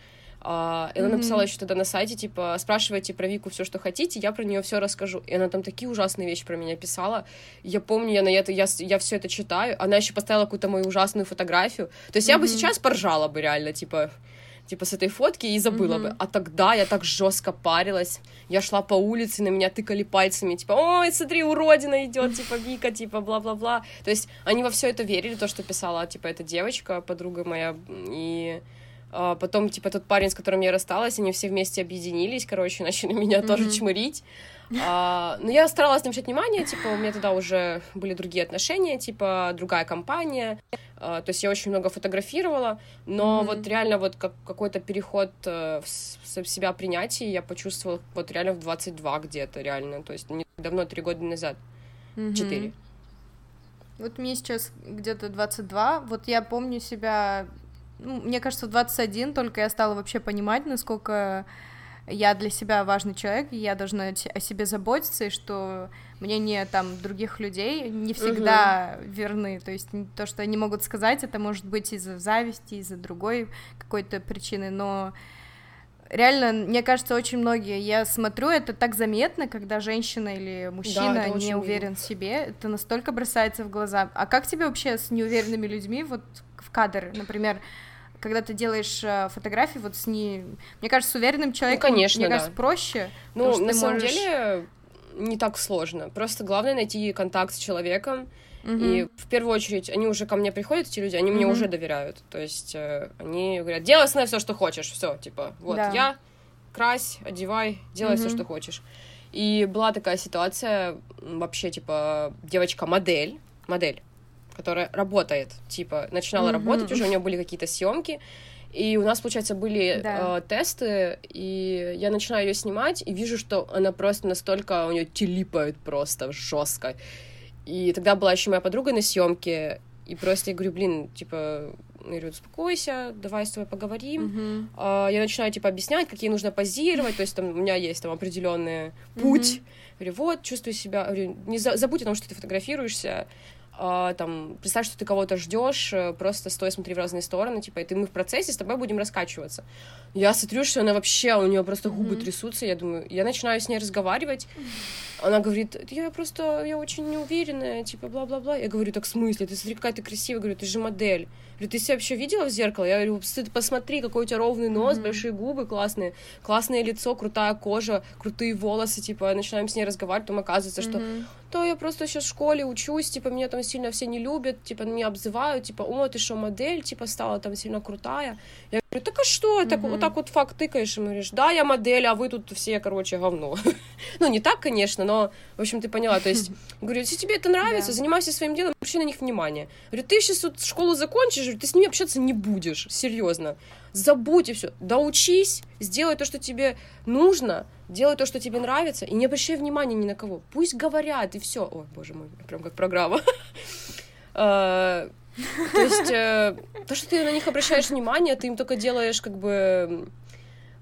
Uh, и она mm-hmm. написала еще тогда на сайте, типа, спрашивайте про Вику все, что хотите, я про нее все расскажу. И она там такие ужасные вещи про меня писала. Я помню, я на это, я, я все это читаю. Она еще поставила какую-то мою ужасную фотографию. То есть mm-hmm. я бы сейчас поржала бы реально, типа, типа, с этой фотки и забыла mm-hmm. бы. А тогда я так жестко парилась. Я шла по улице, на меня тыкали пальцами, типа, ой, смотри, уродина идет, типа, Вика, типа, бла-бла-бла. То есть они во все это верили, то, что писала, типа, эта девочка, подруга моя, и а потом, типа, тот парень, с которым я рассталась, они все вместе объединились, короче, начали меня mm-hmm. тоже чмырить. А, но я старалась не внимания, типа, у меня тогда уже были другие отношения, типа, другая компания. А, то есть я очень много фотографировала, но mm-hmm. вот реально вот как, какой-то переход э, в, в себя принятие я почувствовала вот реально в 22 где-то, реально. То есть не давно, три года назад. Четыре. Mm-hmm. Вот мне сейчас где-то 22. Вот я помню себя ну, мне кажется, в 21 только я стала вообще понимать, насколько я для себя важный человек, и я должна о себе заботиться, и что мнение там других людей не всегда угу. верны. То есть то, что они могут сказать, это может быть из-за зависти, из-за другой какой-то причины, но реально, мне кажется, очень многие, я смотрю, это так заметно, когда женщина или мужчина да, не уверен в себе, это настолько бросается в глаза. А как тебе вообще с неуверенными людьми вот в кадр, например, когда ты делаешь э, фотографии вот с не... Мне кажется, с уверенным человеком, ну, конечно, мне да. кажется, проще. Ну, на самом можешь... деле, не так сложно. Просто главное найти контакт с человеком. Угу. И в первую очередь, они уже ко мне приходят, эти люди, они угу. мне уже доверяют. То есть э, они говорят, делай с все, что хочешь, все, типа, вот да. я, крась, одевай, делай угу. все, что хочешь. И была такая ситуация, вообще, типа, девочка-модель, модель, которая работает, типа, начинала mm-hmm. работать уже, у нее были какие-то съемки, И у нас, получается, были Да. э, тесты, и я начинаю ее снимать, и вижу, что она просто настолько, у нее телипает просто жестко. И тогда была еще моя подруга на съемке, и просто я говорю, блин, типа, я говорю, успокойся, давай с тобой поговорим. Мгм. А, Я начинаю, типа, объяснять, какие нужно позировать, то есть там у меня есть там определенный путь. Говорю, вот, чувствую себя, говорю, не за- забудь о том, что ты фотографируешься, там, представь, что ты кого-то ждешь, э, просто стой, смотри в разные стороны, типа, и ты мы в процессе с тобой будем раскачиваться. Я смотрю, что она вообще, у нее просто губы Мгм. трясутся, я думаю, я начинаю с ней разговаривать, она говорит, я просто, я очень неуверенная, типа, бла-бла-бла. Я говорю, так в смысле? Ты смотри, какая ты красивая. Говорю, ты же модель. Говорю, ты себя вообще видела в зеркало? Я говорю, ты посмотри, какой у тебя ровный нос, Мгм. большие губы классные, классное лицо, крутая кожа, крутые волосы, типа, начинаем с ней разговаривать, потом оказывается, что Мгм. То я просто сейчас в школе учусь, типа, меня там сильно все не любят, типа, меня обзывают, типа, о, ты что, модель, типа, стала там сильно крутая. Я говорю, так а что, так, вот так вот факт тыкаешь, и говоришь, да, я модель, а вы тут все, короче, говно. ну, не так, конечно, но, в общем, ты поняла, то есть, говорю, если тебе это нравится, Да. занимайся своим делом, обращай на них внимание. Говорю, ты сейчас вот школу закончишь, говорю, ты с ними общаться не будешь, серьезно. Забудь и все. Доучись, сделай то, что тебе нужно, делай то, что тебе нравится, и не обращай внимания ни на кого. Пусть говорят, и все. Ой, боже мой, прям как программа. Э, То есть, э, то, что ты на них обращаешь внимание, ты им только делаешь как бы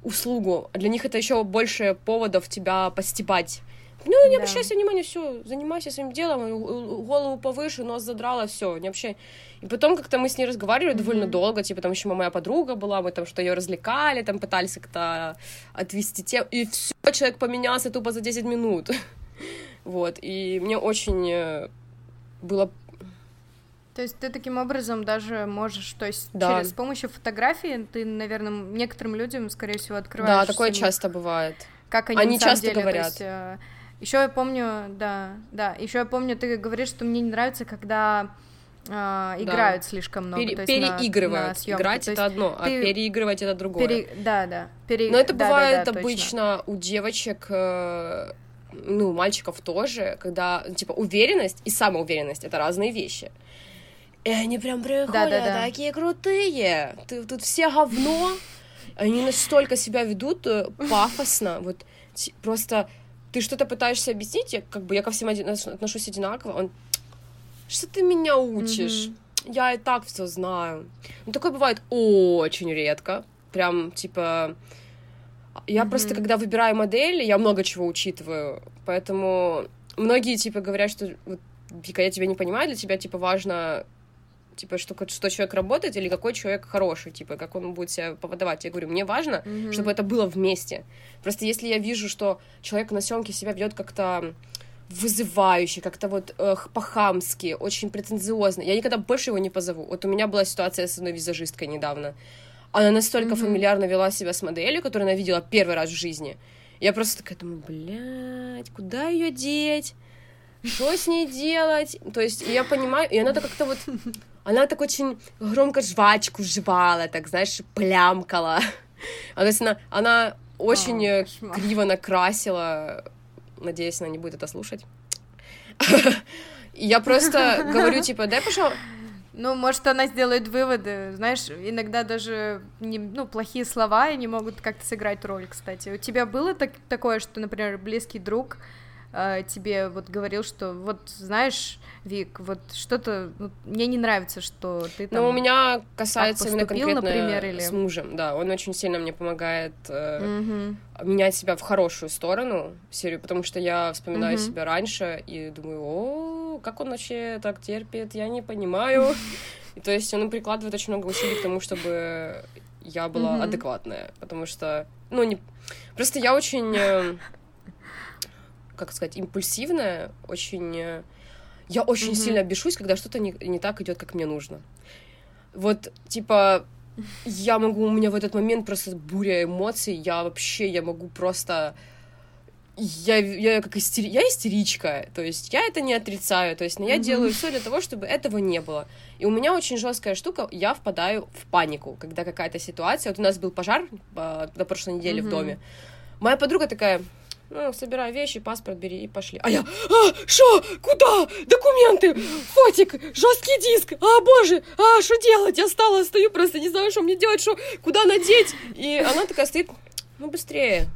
услугу. А для них это еще больше поводов тебя постебать. Ну, не Да. обращайся внимания, все, занимайся своим делом, голову повыше, нос задрала, все, не общай. И потом как-то мы с ней разговаривали довольно Мгм. долго, типа там еще моя подруга была, мы там что ее развлекали, там пытались как-то отвести тему, и все, человек поменялся тупо за 10 минут. Вот, и мне очень э, было То есть ты таким образом даже можешь, то есть Да. через с помощью фотографии ты, наверное, некоторым людям, скорее всего, открываешь. Да, такое часто бывает. Как они, Они на самом часто деле, говорят. Еще я помню, да, да. Еще я помню, ты говоришь, что мне не нравится, когда а, играют слишком много. Пере- то есть на- переигрывают. на съёмке. Играть То это одно, а ты переигрывать это другое. пере- Да, да. пере- Но это да, да, бывает да, точно. обычно у девочек, э, ну, мальчиков тоже, когда, типа, уверенность и самоуверенность — это разные вещи. И они прям приходят Да-да-да. такие крутые, ты, тут все говно. Они настолько себя ведут э, пафосно, вот просто ты что-то пытаешься объяснить, я, как бы я ко всем один- отношусь одинаково, он, что ты меня учишь? Я и так все знаю. Ну, такое бывает очень редко. Прям, типа... Я Мгм. просто, когда выбираю модель, я много чего учитываю. Поэтому многие, типа, говорят, что вот, Вика, я тебя не понимаю, для тебя, типа, важно типа, что, что человек работает или какой человек хороший, типа, как он будет себя подавать. Я говорю, мне важно, Мгм. чтобы это было вместе. Просто если я вижу, что человек на съемке себя ведет как-то вызывающе, как-то вот э, по-хамски, очень претенциозно, я никогда больше его не позову. Вот у меня была ситуация с одной визажисткой недавно. Она настолько Мгм. фамильярно вела себя с моделью, которую она видела первый раз в жизни. Я просто такая думаю, блядь, куда ее деть? Что с ней делать? То есть я понимаю, и она так как-то вот... Она так очень громко жвачку жевала, так, знаешь, плямкала. А, то есть она, она очень О, э, кошмар. криво накрасила. Надеюсь, она не будет это слушать. Я просто говорю, типа, дай, пожалуйста, Ну, может, она сделает выводы. Знаешь, иногда даже не, ну, плохие слова они могут как-то сыграть роль, кстати. У тебя было так, такое, что, например, близкий друг э, тебе вот говорил, что вот, знаешь, Вик, вот что-то... ну, мне не нравится, что ты там... Ну, у меня касается так именно поступил, конкретно например, или- с мужем, да, он очень сильно мне помогает э, Мгм. менять себя в хорошую сторону, серию, потому что я вспоминаю Мгм. себя раньше и думаю, о, как он вообще так терпит, я не понимаю. И то есть он прикладывает очень много усилий к тому, чтобы я была адекватная, потому что, ну, не... Просто я очень, э, как сказать, импульсивная, очень... э, Я очень Мгм. сильно бешусь, когда что-то не, не так идет, как мне нужно. Вот, типа, я могу, у меня в этот момент просто буря эмоций, я вообще, я могу просто... Я, я как истери... я истеричка, то есть я это не отрицаю, то есть но я Мгм. делаю все для того, чтобы этого не было. И у меня очень жесткая штука, я впадаю в панику, когда какая-то ситуация. Вот у нас был пожар а, на прошлой неделе в Мгм. доме. Моя подруга такая, ну, собирай вещи, паспорт бери и пошли. А я, а, что, куда, документы, фотик, жесткий диск, а, боже, а, что делать, я стала, стою просто, не знаю, что мне делать, что, куда надеть, и она такая стоит, ну, быстрее,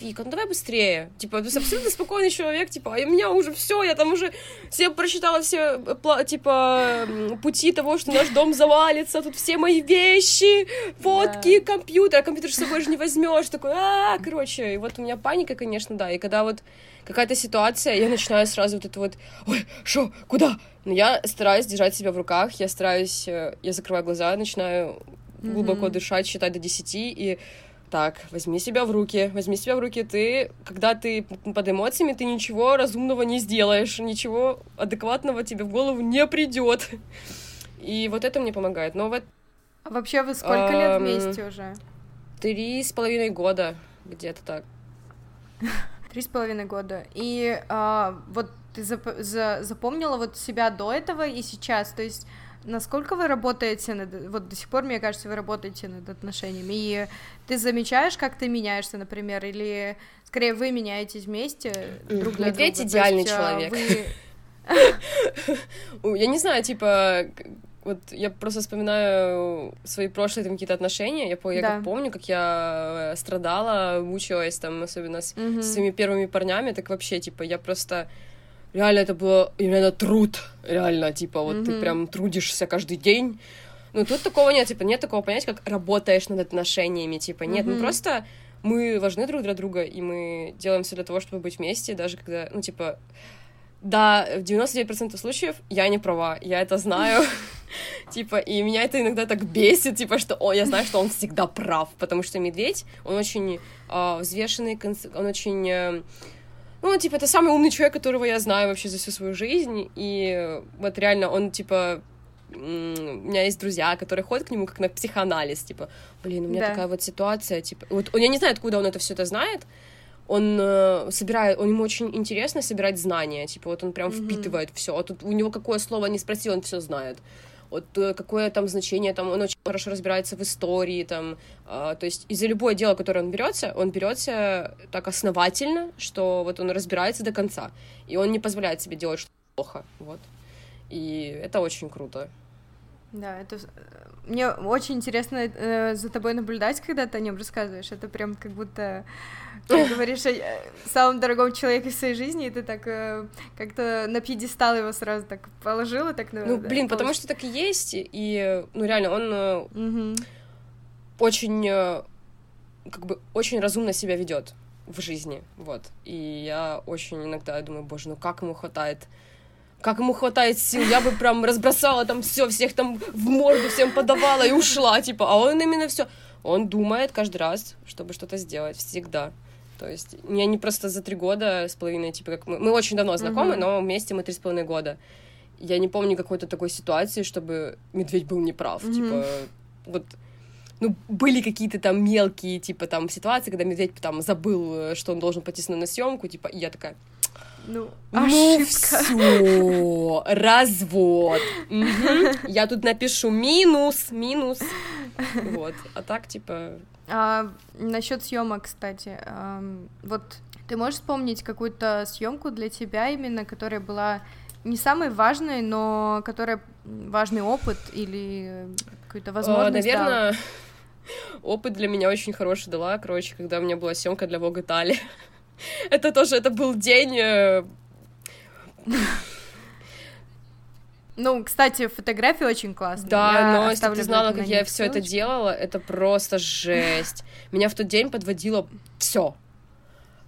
Вика, ну давай быстрее. Типа, ты абсолютно спокойный человек, типа, а у меня уже все, я там уже все прочитала все, типа, пути того, что наш дом завалится, тут все мои вещи, фотки, да. компьютер, а компьютер с собой же не возьмешь, такой, а, короче, и вот у меня паника, конечно, да, и когда вот какая-то ситуация, я начинаю сразу вот это вот, ой, что, куда? Но я стараюсь держать себя в руках, я стараюсь, э, я закрываю глаза, начинаю глубоко mm-hmm. дышать, считать до десяти, и так, возьми себя в руки, возьми себя в руки, ты, когда ты под эмоциями, ты ничего разумного не сделаешь, ничего адекватного тебе в голову не придет. И вот это мне помогает. Но вот... А вообще вы сколько лет вместе уже? Три с половиной года, где-то так. Три с половиной года. И а, вот ты зап- за- запомнила вот себя до этого и сейчас, то есть Насколько вы работаете над... Вот до сих пор, мне кажется, вы работаете над отношениями, и ты замечаешь, как ты меняешься, например, или скорее вы меняетесь вместе друг для Медведь друга? идеальный есть, а, человек. Вы... Я не знаю, типа, вот я просто вспоминаю свои прошлые там какие-то отношения. Я, я да. как помню, как я страдала, мучилась там, особенно с, угу. с своими первыми парнями, так вообще, типа, я просто реально это было именно труд, реально, типа, вот mm-hmm. ты прям трудишься каждый день. Ну, тут такого нет, типа, нет такого понятия, как работаешь над отношениями, типа, нет, mm-hmm. ну, просто мы важны друг для друга, и мы делаем все для того, чтобы быть вместе, даже когда, ну, типа, да, в 99% случаев я не права, я это знаю, типа, и меня это иногда так бесит, типа, что, о, я знаю, что он всегда прав, потому что медведь, он очень э, взвешенный, он очень... Э, ну, типа, это самый умный человек, которого я знаю вообще за всю свою жизнь, и вот реально он, типа, у меня есть друзья, которые ходят к нему как на психоанализ, типа, блин, у меня да. такая вот ситуация, типа, вот я не знаю, откуда он это все это знает, он э, собирает, он ему очень интересно собирать знания, типа, вот он прям mm-hmm. впитывает все, а тут у него какое слово не спроси, он все знает вот э, какое там значение, там он очень хорошо разбирается в истории, там, э, то есть из-за любое дело, которое он берется, он берется так основательно, что вот он разбирается до конца, и он не позволяет себе делать что-то плохо, вот, и это очень круто. Да, это мне очень интересно э, за тобой наблюдать, когда ты о нем рассказываешь. Это прям как будто ты говоришь о самом дорогом человеке в своей жизни, и ты так э, как-то на пьедестал его сразу так положила, так Ну, да, блин, потому что так и есть, и ну реально он э, угу. очень э, как бы очень разумно себя ведет в жизни, вот. И я очень иногда думаю, боже, ну как ему хватает как ему хватает сил, я бы прям разбросала там все, всех там в морду всем подавала и ушла, типа, а он именно все, он думает каждый раз, чтобы что-то сделать, всегда. То есть я не просто за три года с половиной, типа, как мы, мы очень давно знакомы, mm-hmm. но вместе мы три с половиной года. Я не помню какой-то такой ситуации, чтобы медведь был неправ, mm-hmm. типа, вот ну, были какие-то там мелкие, типа, там, ситуации, когда медведь там забыл, что он должен пойти на съемку, типа, и я такая, ну, ну все, развод. Угу. Я тут напишу минус, минус. Вот. А так, типа. А, насчет съемок, кстати, а, вот ты можешь вспомнить какую-то съемку для тебя именно, которая была не самой важной, но которая важный опыт или какой-то возможность? Наверное, опыт для меня очень хороший дала, короче, когда у меня была съемка для Vogue Италии. Это тоже, это был день... Э, ну, кстати, фотографии очень классные. Да, я но если ты знала, как я все это делала, это просто жесть. Меня в тот день подводило все.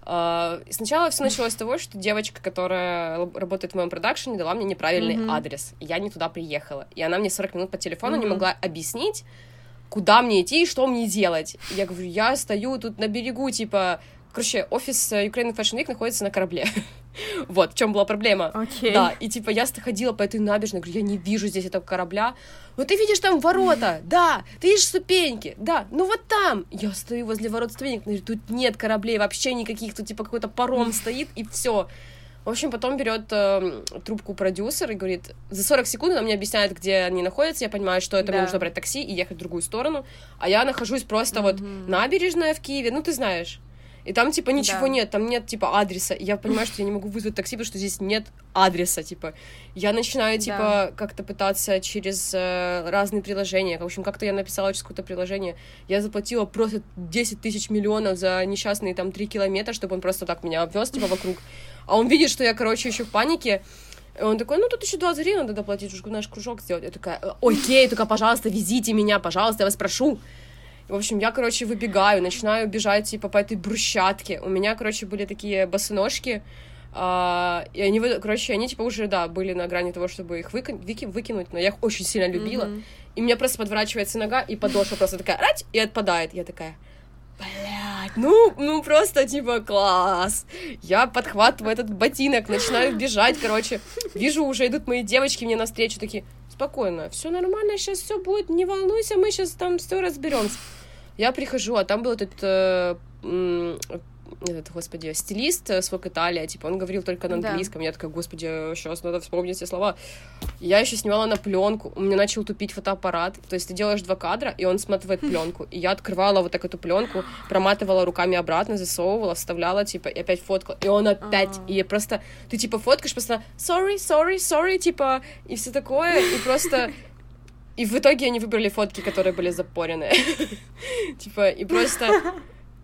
Uh, сначала все началось с того, что девочка, которая работает в моем продакшене, дала мне неправильный mm-hmm. адрес. И я не туда приехала. И она мне 40 минут по телефону mm-hmm. не могла объяснить, куда мне идти и что мне делать. Я говорю, я стою тут на берегу, типа, Короче, офис э, Ukraine Fashion Week находится на корабле. вот, в чем была проблема. Okay. Да, и типа я ходила по этой набережной, говорю, я не вижу здесь этого корабля. Ну ты видишь там ворота, да, ты видишь ступеньки, да, ну вот там. Я стою возле ворот ступенек, говорю, тут нет кораблей вообще никаких, тут типа какой-то паром стоит, и все. В общем, потом берет э, трубку продюсер и говорит, за 40 секунд она мне объясняет, где они находятся, я понимаю, что это да. мне нужно брать такси и ехать в другую сторону, а я нахожусь просто mm-hmm. вот набережная в Киеве, ну ты знаешь. И там, типа, ничего да. нет, там нет, типа, адреса. И я понимаю, что я не могу вызвать такси, потому что здесь нет адреса, типа. Я начинаю, типа, да. как-то пытаться через э, разные приложения. В общем, как-то я написала через какое-то приложение. Я заплатила просто 10 тысяч миллионов за несчастные там 3 километра, чтобы он просто так меня обвез, типа, вокруг. А он видит, что я, короче, еще в панике. И он такой, ну тут еще 20 гривен надо доплатить, чтобы наш кружок сделать. Я такая, окей, только, пожалуйста, везите меня, пожалуйста, я вас прошу. В общем, я, короче, выбегаю, начинаю бежать, типа, по этой брусчатке. У меня, короче, были такие босоножки, а, и они, короче, они, типа, уже, да, были на грани того, чтобы их выки- выки- выкинуть, но я их очень сильно любила. Mm-hmm. И у меня просто подворачивается нога, и подошва просто такая, рать, и отпадает. Я такая, блядь, ну, ну просто, типа, класс. Я подхватываю этот ботинок, начинаю бежать, короче. Вижу, уже идут мои девочки мне навстречу, такие, спокойно, все нормально, сейчас все будет, не волнуйся, мы сейчас там все разберемся. Я прихожу, а там был этот э, этот, господи, стилист с Вок Италия, типа, он говорил только на английском. Да. Я такая, господи, сейчас надо вспомнить все слова. Я еще снимала на пленку, у меня начал тупить фотоаппарат. То есть ты делаешь два кадра, и он сматывает пленку. И я открывала вот так эту пленку, проматывала руками обратно, засовывала, вставляла, типа, и опять фоткала. И он опять, А-а-а. и просто, ты, типа, фоткаешь, просто sorry, sorry, sorry, типа, и все такое, и просто и в итоге они выбрали фотки, которые были запоренные. Типа, и просто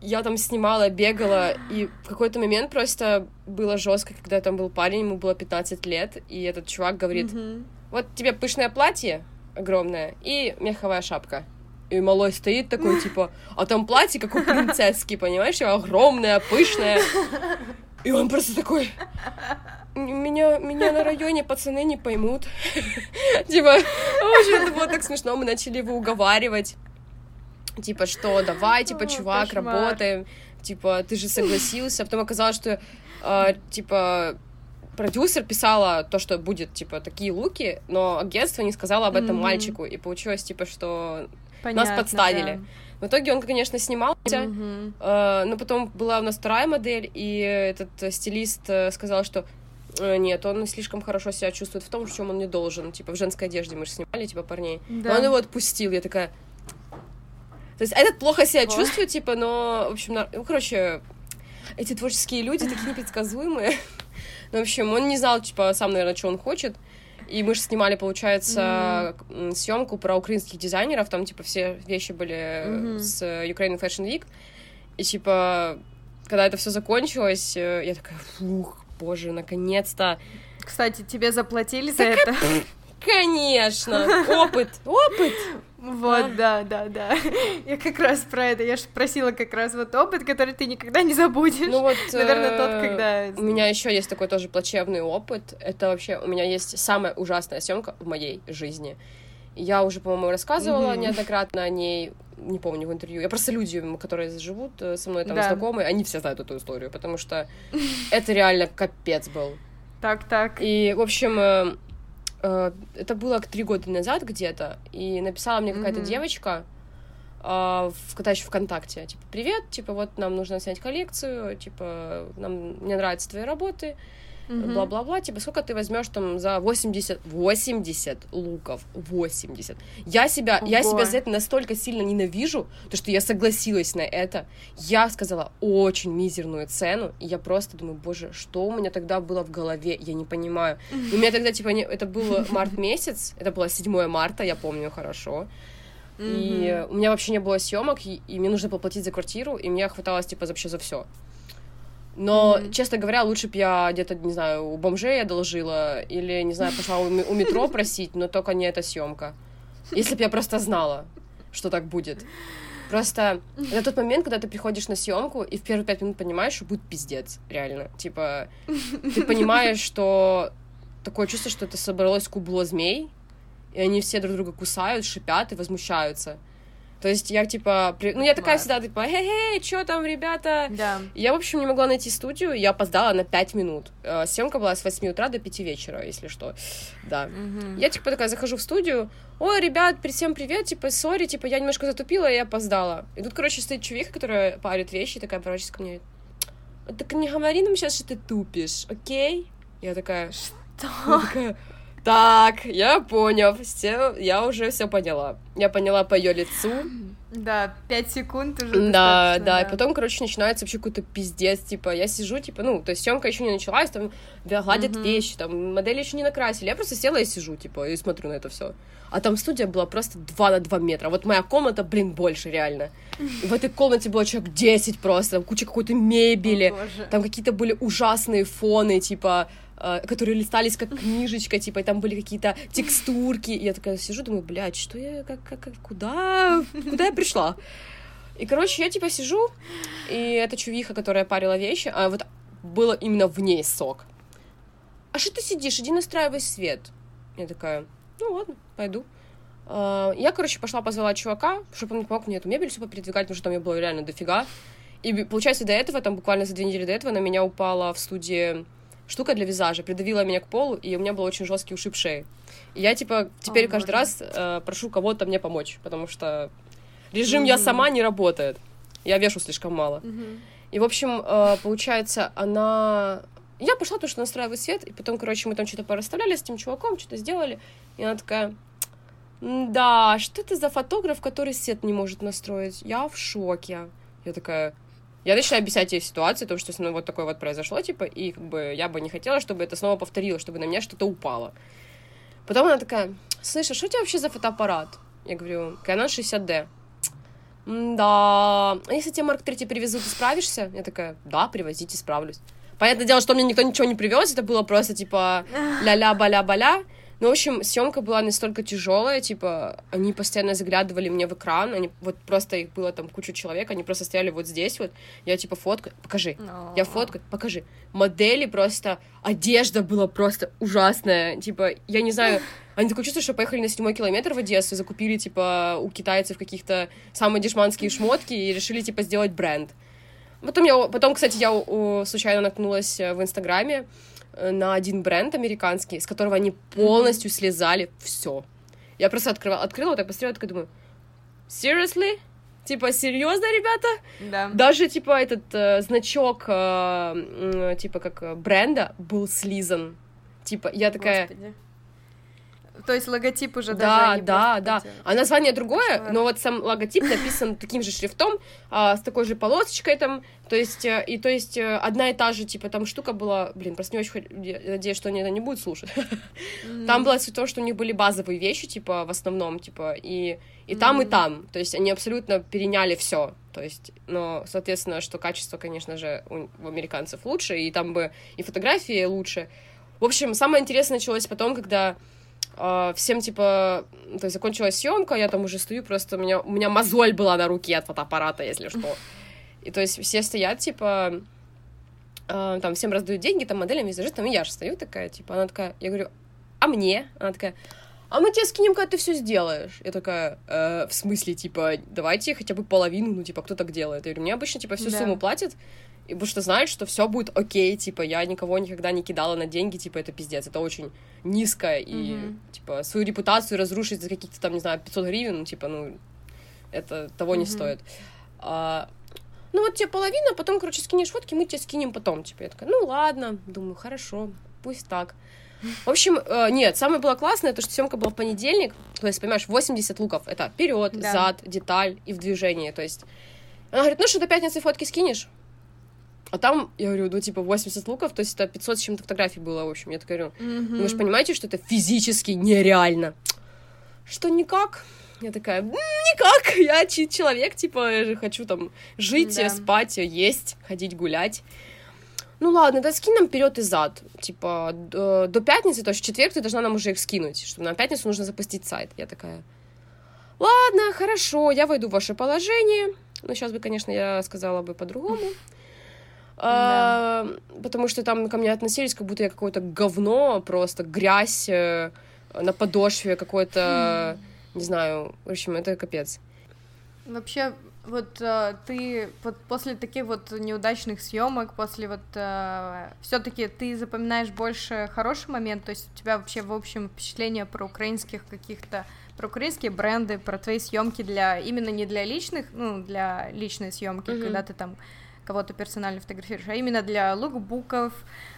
я там снимала, бегала, и в какой-то момент просто было жестко, когда там был парень, ему было 15 лет, и этот чувак говорит, вот тебе пышное платье огромное и меховая шапка. И малой стоит такой, типа, а там платье, как у принцесски, понимаешь, огромное, пышное. И он просто такой, меня, меня на районе пацаны не поймут. Типа, это было так смешно, мы начали его уговаривать типа, что давай, типа, чувак, работаем, типа, ты же согласился, а потом оказалось, что, э, типа, продюсер писала то, что будет, типа, такие луки, но агентство не сказало об этом мальчику, и получилось, типа, что Понятно, нас подставили. Да. В итоге он, конечно, снимался, mm-hmm. э, но потом была у нас вторая модель, и этот стилист э, сказал, что нет, он слишком хорошо себя чувствует в том, в чем он не должен. Типа, в женской одежде мы же снимали, типа, парней. Да. Он его отпустил. Я такая, то есть этот плохо себя Ой. чувствует, типа, но, в общем, ну, короче, эти творческие люди такие непредсказуемые. Ну, в общем, он не знал, типа, сам, наверное, что он хочет. И мы же снимали, получается, mm-hmm. съемку про украинских дизайнеров. Там, типа, все вещи были mm-hmm. с Ukraine Fashion Week. И, типа, когда это все закончилось, э, я такая, фух, боже, наконец-то. Кстати, тебе заплатили за так, это? Конечно, опыт, опыт. Вот, да, да, да. Я как раз про это. Я же просила как раз вот опыт, который ты никогда не забудешь. Ну вот, наверное, тот, э, когда. У меня еще есть такой тоже плачевный опыт. Это вообще у меня есть самая ужасная съемка в моей жизни. Я уже, по-моему, рассказывала mm-hmm. неоднократно о ней, не помню в интервью. Я просто люди, которые живут э, со мной там да. знакомые, они все знают эту историю, потому что это реально капец был. Так, так. И, в общем, э, Э, это было три года назад где-то, и написала мне какая-то mm-hmm. девочка, а, в, короче, ВКонтакте, типа, привет, типа, вот нам нужно снять коллекцию, типа, нам, мне нравятся твои работы. Бла-бла-бла, типа, сколько ты возьмешь там за 80, 80 луков, 80. Я себя, Ого. я себя за это настолько сильно ненавижу, то, что я согласилась на это. Я сказала очень мизерную цену, и я просто думаю, боже, что у меня тогда было в голове, я не понимаю. У меня тогда, типа, не, это был март месяц, это было 7 марта, я помню хорошо. И у меня вообще не было съемок, и, и мне нужно было платить за квартиру, и мне хваталось, типа, вообще за все. Но, mm-hmm. честно говоря, лучше бы я где-то, не знаю, у бомжей одолжила или, не знаю, пошла у, метро просить, но только не эта съемка. Если бы я просто знала, что так будет. Просто это тот момент, когда ты приходишь на съемку и в первые пять минут понимаешь, что будет пиздец, реально. Типа, ты понимаешь, что такое чувство, что это собралось кубло змей, и они все друг друга кусают, шипят и возмущаются. То есть я, типа, при... ну, я такая всегда, типа, хе-хе, что там, ребята? Да. Я, в общем, не могла найти студию, я опоздала на 5 минут. Э, съемка была с 8 утра до 5 вечера, если что. Да. Угу. Я, типа, такая захожу в студию, ой, ребят, всем привет, типа, сори, типа, я немножко затупила, и опоздала. И тут, короче, стоит чувиха, которая парит вещи, такая поворачивается ко мне, так не говори нам сейчас, что ты тупишь, окей? Я такая... Что? Я такая, Так, я понял, все, я уже все поняла. Я поняла по ее лицу. Да, пять секунд уже. Да, да, да, и потом, короче, начинается вообще какой-то пиздец, типа, я сижу, типа, ну, то есть съемка еще не началась, там гладят угу. вещи, там модели еще не накрасили, я просто села и сижу, типа, и смотрю на это все. А там студия была просто 2 на 2 метра. Вот моя комната, блин, больше реально. И в этой комнате было человек 10 просто, там куча какой-то мебели, О, там какие-то были ужасные фоны, типа, которые листались как книжечка, типа, и там были какие-то текстурки. И я такая сижу, думаю, блядь, что я, как, как, куда, куда я пришла? И, короче, я, типа, сижу, и эта чувиха, которая парила вещи, а вот было именно в ней сок. А что ты сидишь? Иди настраивай свет. Я такая, ну ладно, пойду. Uh, я, короче, пошла позвала чувака, чтобы он помог мне эту мебель все передвигать, потому что там ее было реально дофига. И, получается, до этого, там буквально за две недели до этого на меня упала в студии штука для визажа, придавила меня к полу, и у меня был очень жесткий ушиб шеи. И я, типа, теперь О, каждый боже. раз э, прошу кого-то мне помочь, потому что режим mm-hmm. я сама не работает. Я вешу слишком мало. Mm-hmm. И, в общем, э, получается, она... Я пошла, потому что настраивать свет, и потом, короче, мы там что-то порасставляли с этим чуваком, что-то сделали, и она такая... Да, что это за фотограф, который свет не может настроить? Я в шоке. Я такая, я начинаю объяснять ей ситуацию, то, что мной вот такое вот произошло, типа, и как бы я бы не хотела, чтобы это снова повторилось, чтобы на меня что-то упало. Потом она такая, слышь, а что у тебя вообще за фотоаппарат? Я говорю, Canon 60D. Да, а если тебе Марк 3 привезут, ты справишься? Я такая, да, привозите, справлюсь. Понятное дело, что мне никто ничего не привез, это было просто типа ля-ля-баля-баля. Ну, в общем, съемка была настолько тяжелая, типа, они постоянно заглядывали мне в экран, они вот просто их было там куча человек, они просто стояли вот здесь вот, я типа фоткаю, покажи, Но... я фоткаю, покажи. Модели просто, одежда была просто ужасная, типа, я не знаю, они такое чувство, что поехали на седьмой километр в Одессу, закупили, типа, у китайцев каких-то самые дешманские шмотки и решили, типа, сделать бренд. Потом, я, потом кстати, я случайно наткнулась в Инстаграме, Э, на один бренд американский, с которого они полностью слезали все. Я просто открыла, открыла, вот так посмотрела, такая думаю, seriously? Типа, серьезно, ребята? Да. Даже, типа, этот э, значок, э, типа, как бренда был слизан. Типа, я такая... Господи. То есть логотип уже да, даже Да, да, да. А название другое, Кошмар. но вот сам логотип написан таким же шрифтом, а, с такой же полосочкой там. То есть, э, и то есть э, одна и та же, типа, там штука была, блин, просто не очень я надеюсь, что они это не будут слушать. Mm-hmm. Там было суть в том, что у них были базовые вещи, типа, в основном, типа, и, и mm-hmm. там, и там. То есть они абсолютно переняли все. То есть, но, соответственно, что качество, конечно же, у, у американцев лучше, и там бы и фотографии лучше. В общем, самое интересное началось потом, когда Uh, всем, типа, то есть закончилась съемка, я там уже стою, просто у меня, у меня мозоль была на руке от фотоаппарата, если что. И то есть все стоят, типа, uh, там всем раздают деньги, там моделям, визажистам, и я же стою такая, типа, она такая, я говорю, а мне? Она такая, а мы тебе скинем, когда ты все сделаешь. Я такая, э, в смысле, типа, давайте хотя бы половину, ну, типа, кто так делает? Я говорю, мне обычно, типа, всю да. сумму платят, и потому что знают, что все будет окей, типа, я никого никогда не кидала на деньги, типа, это пиздец, это очень низко, и, mm-hmm. типа, свою репутацию разрушить за каких-то там, не знаю, 500 гривен, ну, типа, ну, это того mm-hmm. не стоит. А, ну, вот тебе половина, потом, короче, скинешь фотки, мы тебе скинем потом, типа, я такая, ну, ладно, думаю, хорошо, пусть так. В общем, э, нет, самое было классное, то, что съемка была в понедельник, то есть, понимаешь, 80 луков, это вперед, да. зад, деталь и в движении, то есть, она говорит, ну что, до пятницы фотки скинешь? А там, я говорю, ну, типа, 80 луков, то есть это 500 с чем-то фотографий было, в общем. Я так говорю, mm-hmm. вы же понимаете, что это физически нереально? Что никак? Я такая, никак, я человек, типа, хочу там жить, да. спать, есть, ходить гулять. Ну ладно, да скинь нам вперед и зад. Типа, до, до пятницы, то есть в четверг ты должна нам уже их скинуть, что на пятницу нужно запустить сайт. Я такая, ладно, хорошо, я войду в ваше положение. Ну, сейчас бы, конечно, я сказала бы по-другому. А, потому что там ко мне относились, как будто я какое-то говно, просто грязь э, на подошве, какой-то, не знаю, в общем, это капец. Вообще, вот э, ты вот после таких вот неудачных съемок, после вот э, все-таки ты запоминаешь больше хороший момент, то есть у тебя вообще в общем впечатление про украинских каких-то про украинские бренды, про твои съемки для именно не для личных, ну для личной съемки, mm-hmm. когда ты там кого то персонально фотографируешь, а именно для лукбуков,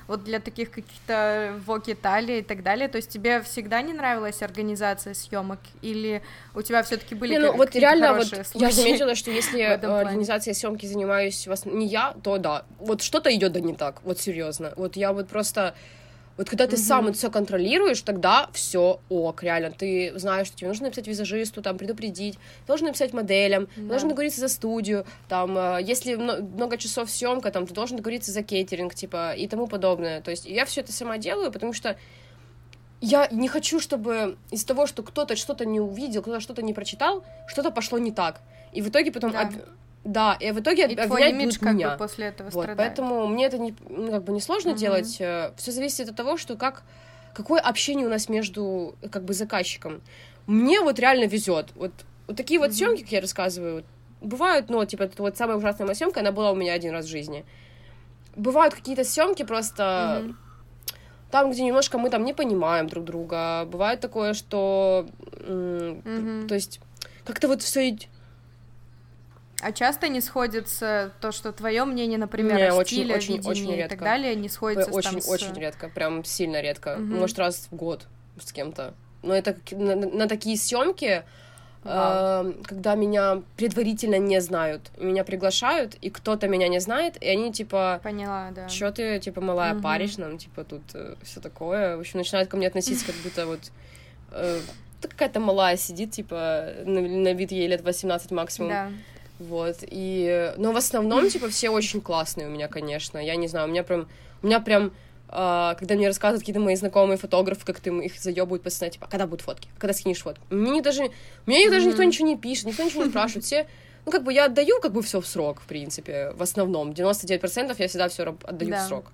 вот для таких каких-то воки талии и так далее. То есть тебе всегда не нравилась организация съемок или у тебя все-таки были? Не, ну вот реально вот я заметила, что если организацией съемки занимаюсь вас не я, то да, вот что-то идет да не так, вот серьезно. Вот я вот просто вот когда ты mm-hmm. сам это все контролируешь, тогда все ок, реально. Ты знаешь, что тебе нужно написать визажисту, там, предупредить, должен написать моделям, yeah. должен договориться за студию, там, э, если много часов съемка, там, ты должен договориться за кейтеринг, типа, и тому подобное. То есть я все это сама делаю, потому что я не хочу, чтобы из-за того, что кто-то что-то не увидел, кто-то что-то не прочитал, что-то пошло не так. И в итоге потом да. Да, и в итоге и твой имидж как меня. бы после этого вот, страдает. Поэтому мне это не, ну, как бы не сложно mm-hmm. делать. Э, Все зависит от того, что как какое общение у нас между как бы заказчиком. Мне вот реально везет. Вот, вот такие вот mm-hmm. съемки, как я рассказываю, бывают, ну, типа, вот самая ужасная моя съемка, она была у меня один раз в жизни. Бывают какие-то съемки просто mm-hmm. там, где немножко мы там не понимаем друг друга. Бывает такое, что, mm-hmm. то есть, как-то вот все а часто не сходится то, что твое мнение, например, не, о стиле, очень, видении очень редко. и так далее, не сходится очень, там с... очень редко, прям сильно редко, угу. может раз в год с кем-то. Но это на, на такие съемки, э, когда меня предварительно не знают, меня приглашают, и кто-то меня не знает, и они типа, поняла, да, что ты типа малая угу. паришь нам, типа тут э, все такое, в общем начинают ко мне относиться как будто вот э, какая-то малая сидит, типа, на, на вид ей лет 18 максимум. Да. Вот, и... Но в основном, типа, все очень классные у меня, конечно. Я не знаю, у меня прям... У меня прям... Uh, когда мне рассказывают какие-то мои знакомые фотографы, как ты их заебывают постоянно, типа, «А когда будут фотки, когда скинешь фотки. Мне не даже, мне mm-hmm. даже никто ничего не пишет, никто ничего не спрашивает, все, ну, как бы я отдаю, как бы, все в срок, в принципе, в основном, 99% я всегда все отдаю да. в срок.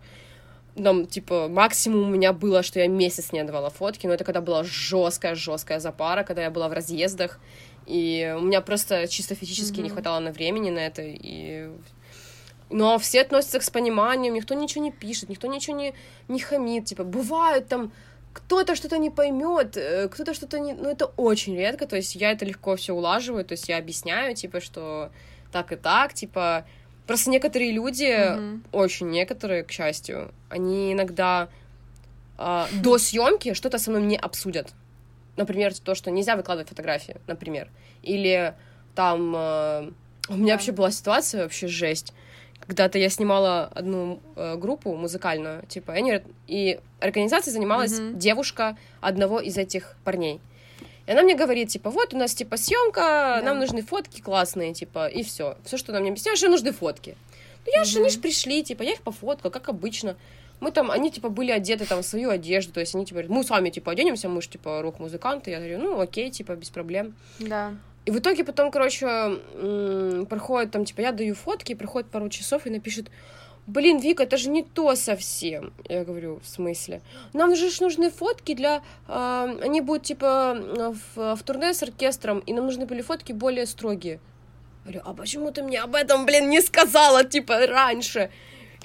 Там, типа, максимум у меня было, что я месяц не отдавала фотки, но это когда была жесткая, жесткая запара, когда я была в разъездах, и у меня просто чисто физически mm-hmm. не хватало на времени на это, и... Но все относятся с пониманием, никто ничего не пишет, никто ничего не, не хамит, типа, бывают там кто-то что-то не поймет, э, кто-то что-то не... Ну, это очень редко, то есть я это легко все улаживаю, то есть я объясняю, типа, что так и так, типа... Просто некоторые люди, mm-hmm. очень некоторые, к счастью, они иногда э, до съемки что-то со мной не обсудят например, то, что нельзя выкладывать фотографии, например, или там э, у меня вообще была ситуация вообще жесть. Когда-то я снимала одну э, группу музыкальную, типа, и, они, и организацией занималась mm-hmm. девушка одного из этих парней. И она мне говорит, типа, вот у нас, типа, съемка, да. нам нужны фотки классные, типа, и все. Все, что она мне объясняет, что нужны фотки. Ну, я mm-hmm. же, они же пришли, типа, я их пофоткала, как обычно мы там, они, типа, были одеты там в свою одежду, то есть они, типа, мы сами, типа, оденемся, мы же, типа, рок-музыканты, я говорю, ну, окей, типа, без проблем. Да. И в итоге потом, короче, проходит там, типа, я даю фотки, проходит пару часов и напишет, блин, Вика, это же не то совсем. Я говорю, в смысле? Нам же нужны фотки для... Э, они будут, типа, в, в турне с оркестром, и нам нужны были фотки более строгие. Я говорю, а почему ты мне об этом, блин, не сказала, типа, раньше?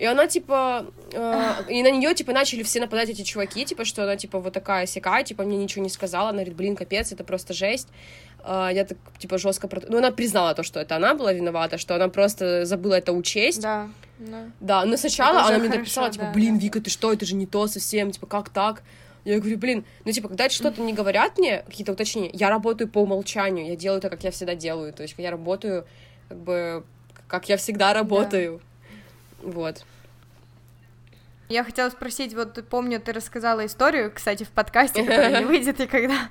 И она, типа, э, и на нее, типа, начали все нападать эти чуваки, типа, что она, типа, вот такая сякая, типа, мне ничего не сказала. Она говорит, блин, капец, это просто жесть. Э, я так, типа, жестко... Ну, она признала то, что это она была виновата, что она просто забыла это учесть. Да. Да, да но сначала она мне написала, типа, блин, Вика, ты что, это же не то совсем, типа, как так? Я говорю, блин, ну, типа, когда что-то не говорят мне, какие-то уточнения, я работаю по умолчанию, я делаю так, как я всегда делаю, то есть я работаю, как бы, как я всегда работаю. Да. Вот. Я хотела спросить, вот помню, ты рассказала историю, кстати, в подкасте, который не выйдет никогда,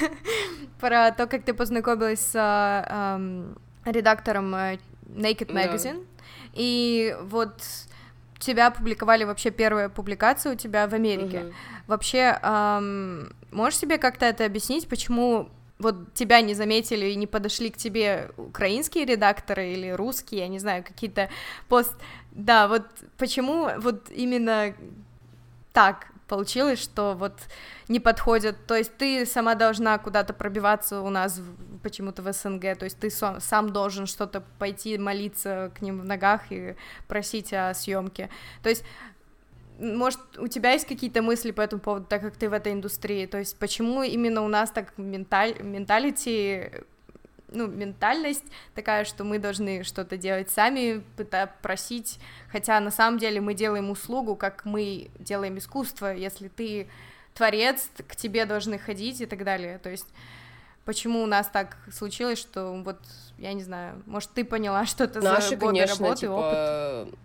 про то, как ты познакомилась с эм, редактором э, Naked Magazine, и вот тебя опубликовали вообще первая публикация у тебя в Америке. Uh-huh. Вообще, эм, можешь себе как-то это объяснить, почему вот тебя не заметили и не подошли к тебе украинские редакторы или русские, я не знаю, какие-то пост... Да, вот почему вот именно так получилось, что вот не подходят, то есть ты сама должна куда-то пробиваться у нас почему-то в СНГ, то есть ты сам, должен что-то пойти молиться к ним в ногах и просить о съемке, то есть может, у тебя есть какие-то мысли по этому поводу, так как ты в этой индустрии? То есть, почему именно у нас так менталь... менталити ну, ментальность такая, что мы должны что-то делать сами, пытаться просить, хотя на самом деле мы делаем услугу, как мы делаем искусство, если ты творец, к тебе должны ходить и так далее, то есть почему у нас так случилось, что вот, я не знаю, может, ты поняла что-то за годы конечно, работы, типа... опыт?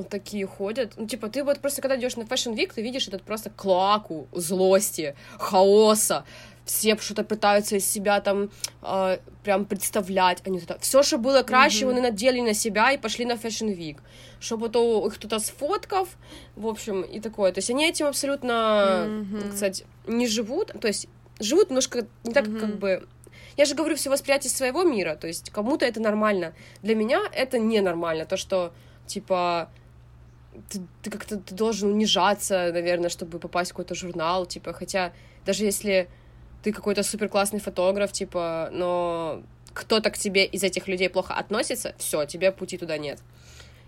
Вот такие ходят. Ну, типа, ты вот просто, когда идешь на Fashion Week, ты видишь этот просто клаку злости, хаоса. Все что-то пытаются из себя там э, прям представлять. Они туда... Все, что было краще, mm-hmm. они надели на себя и пошли на Fashion Week. Чтобы то их кто-то сфоткав, в общем, и такое. То есть они этим абсолютно, mm-hmm. кстати, не живут. То есть живут немножко не так, mm-hmm. как бы я же говорю все восприятие своего мира, то есть кому-то это нормально. Для меня это ненормально, то, что, типа, ты, ты как-то ты должен унижаться, наверное, чтобы попасть в какой-то журнал, типа, хотя даже если ты какой-то супер классный фотограф, типа, но кто-то к тебе из этих людей плохо относится, все, тебе пути туда нет.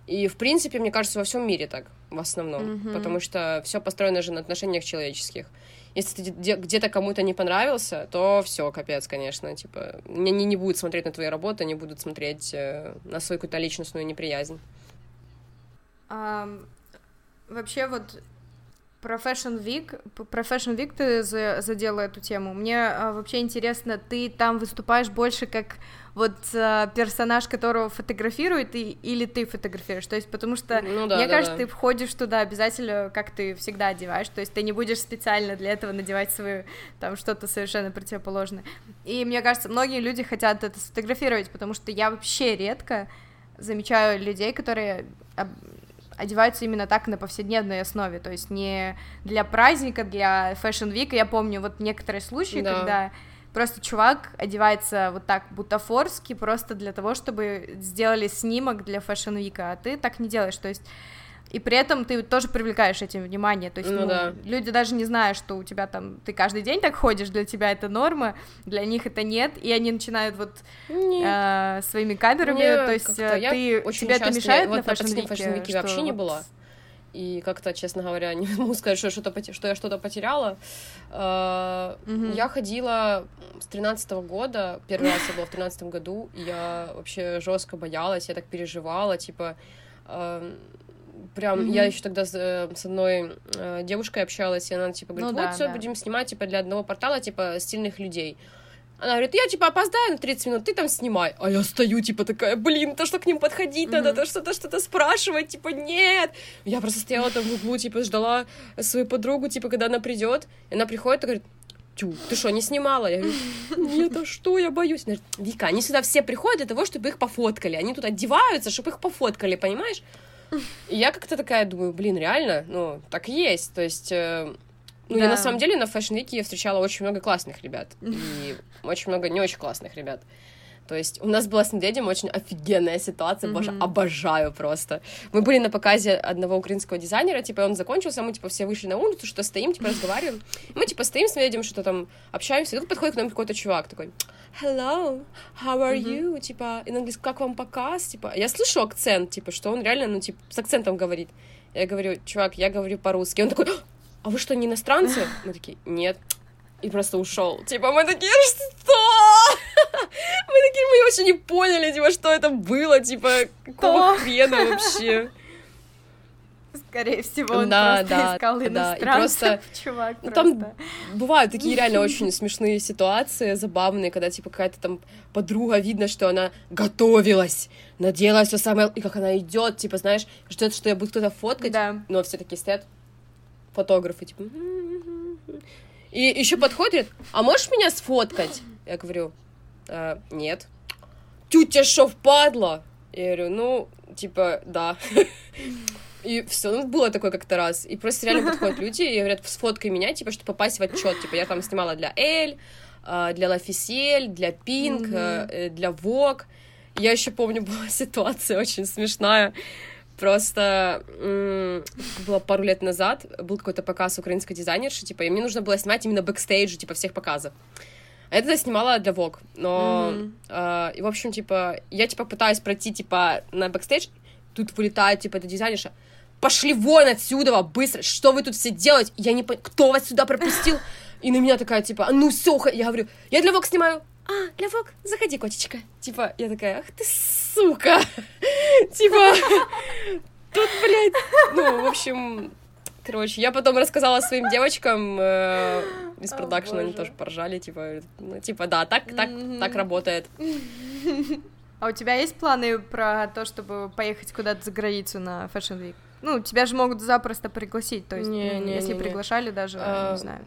И, в принципе, мне кажется, во всем мире так, в основном, mm-hmm. потому что все построено же на отношениях человеческих. Если ты где-то кому-то не понравился, то все, капец, конечно, типа, они не будут смотреть на твои работы, они будут смотреть э, на свою какую-то личностную неприязнь. Вообще вот про Fashion Week, про Fashion Week ты задела эту тему. Мне а, вообще интересно, ты там выступаешь больше как вот а, персонаж, которого фотографируют, и, или ты фотографируешь? То есть, потому что ну, да, мне да, кажется, да. ты входишь туда обязательно, как ты всегда одеваешь, то есть ты не будешь специально для этого надевать свою там что-то совершенно противоположное. И мне кажется, многие люди хотят это сфотографировать, потому что я вообще редко замечаю людей, которые одеваются именно так на повседневной основе, то есть не для праздника, для Week. Я помню вот некоторые случаи, да. когда просто чувак одевается вот так бутафорски просто для того, чтобы сделали снимок для Week, а ты так не делаешь, то есть и при этом ты тоже привлекаешь этим внимание, то есть ну, ну, да. люди даже не знают, что у тебя там, ты каждый день так ходишь, для тебя это норма, для них это нет, и они начинают вот э, своими камерами, Мне то есть ты, очень тебе это мешает вот на Fashion Week? Что вообще не было, и как-то, честно говоря, не могу сказать, что, что-то, что я что-то потеряла. Mm-hmm. Я ходила с тринадцатого года, первый раз я была в тринадцатом году, и я вообще жестко боялась, я так переживала, типа, прям, mm-hmm. я еще тогда с, э, с одной э, девушкой общалась, и она, типа, говорит, ну, вот, да, все, да. будем снимать, типа, для одного портала, типа, стильных людей. Она говорит, я, типа, опоздаю на 30 минут, ты там снимай. А я стою, типа, такая, блин, то, что к ним подходить mm-hmm. надо, то что-то, что-то спрашивать, типа, нет. Я просто стояла там в углу, типа, ждала свою подругу, типа, когда она придет. И она приходит и говорит, Тю, ты что, не снимала? Я говорю, нет, а что, я боюсь. Она говорит, Вика, они сюда все приходят для того, чтобы их пофоткали. Они тут одеваются, чтобы их пофоткали, понимаешь? И я как-то такая думаю, блин, реально, ну, так и есть. То есть, э, ну, да. я на самом деле на Fashion Week я встречала очень много классных ребят. И очень много не очень классных ребят. То есть у нас была с медведем очень офигенная ситуация, mm-hmm. боже, обожаю просто. Мы были на показе одного украинского дизайнера, типа, он закончился, мы, типа, все вышли на улицу, что стоим, типа, разговариваем. Мы, типа, стоим с медведем, что-то там общаемся, и тут подходит к нам какой-то чувак такой, hello, how are mm-hmm. you, типа, и он говорит, как вам показ, типа, я слышу акцент, типа, что он реально, ну, типа, с акцентом говорит. Я говорю, чувак, я говорю по-русски. Он такой, а вы что, не иностранцы? Мы такие, нет и просто ушел. Типа, мы такие, что? Мы такие, мы вообще не поняли, типа, что это было, типа, какого хрена вообще. Скорее всего, он да, просто да, искал да, и просто, чувак. Ну, просто. там бывают такие реально очень смешные ситуации, забавные, когда, типа, какая-то там подруга, видно, что она готовилась, надела все самое, и как она идет, типа, знаешь, ждет, что я буду кто-то фоткать, да. но все такие стоят фотографы, типа, и еще подходит, а можешь меня сфоткать? Я говорю, э, нет. Тетя что, впадла? Я говорю, ну, типа, да. И все, ну, было такое как-то раз. И просто реально подходят люди и говорят, сфоткай меня, типа, чтобы попасть в отчет. Типа, я там снимала для Эль, э, для L'Officiel, для Пинк, mm-hmm. для Vogue. Я еще помню, была ситуация очень смешная. Просто было пару лет назад, был какой-то показ украинской дизайнерши, типа, и мне нужно было снимать именно бэкстейдж, типа, всех показов. А это я снимала для Vogue, но... Mm-hmm. Э, и, в общем, типа, я, типа, пытаюсь пройти, типа, на бэкстейдж, тут вылетает, типа, эта дизайнерша, пошли вон отсюда, быстро, что вы тут все делаете? Я не понимаю, кто вас сюда пропустил? И на меня такая, типа, ну все, я говорю, я для Vogue снимаю, а, для Вог, заходи, котечка. Типа, я такая, ах ты сука. Типа, тут, блядь, ну, в общем, короче, я потом рассказала своим девочкам э, из продакшена, они тоже поржали, типа, ну, типа, да, так, так, так работает. А у тебя есть планы про то, чтобы поехать куда-то за границу на Fashion Week? Ну, тебя же могут запросто пригласить, то есть, не, не, если не, приглашали даже, а, не знаю.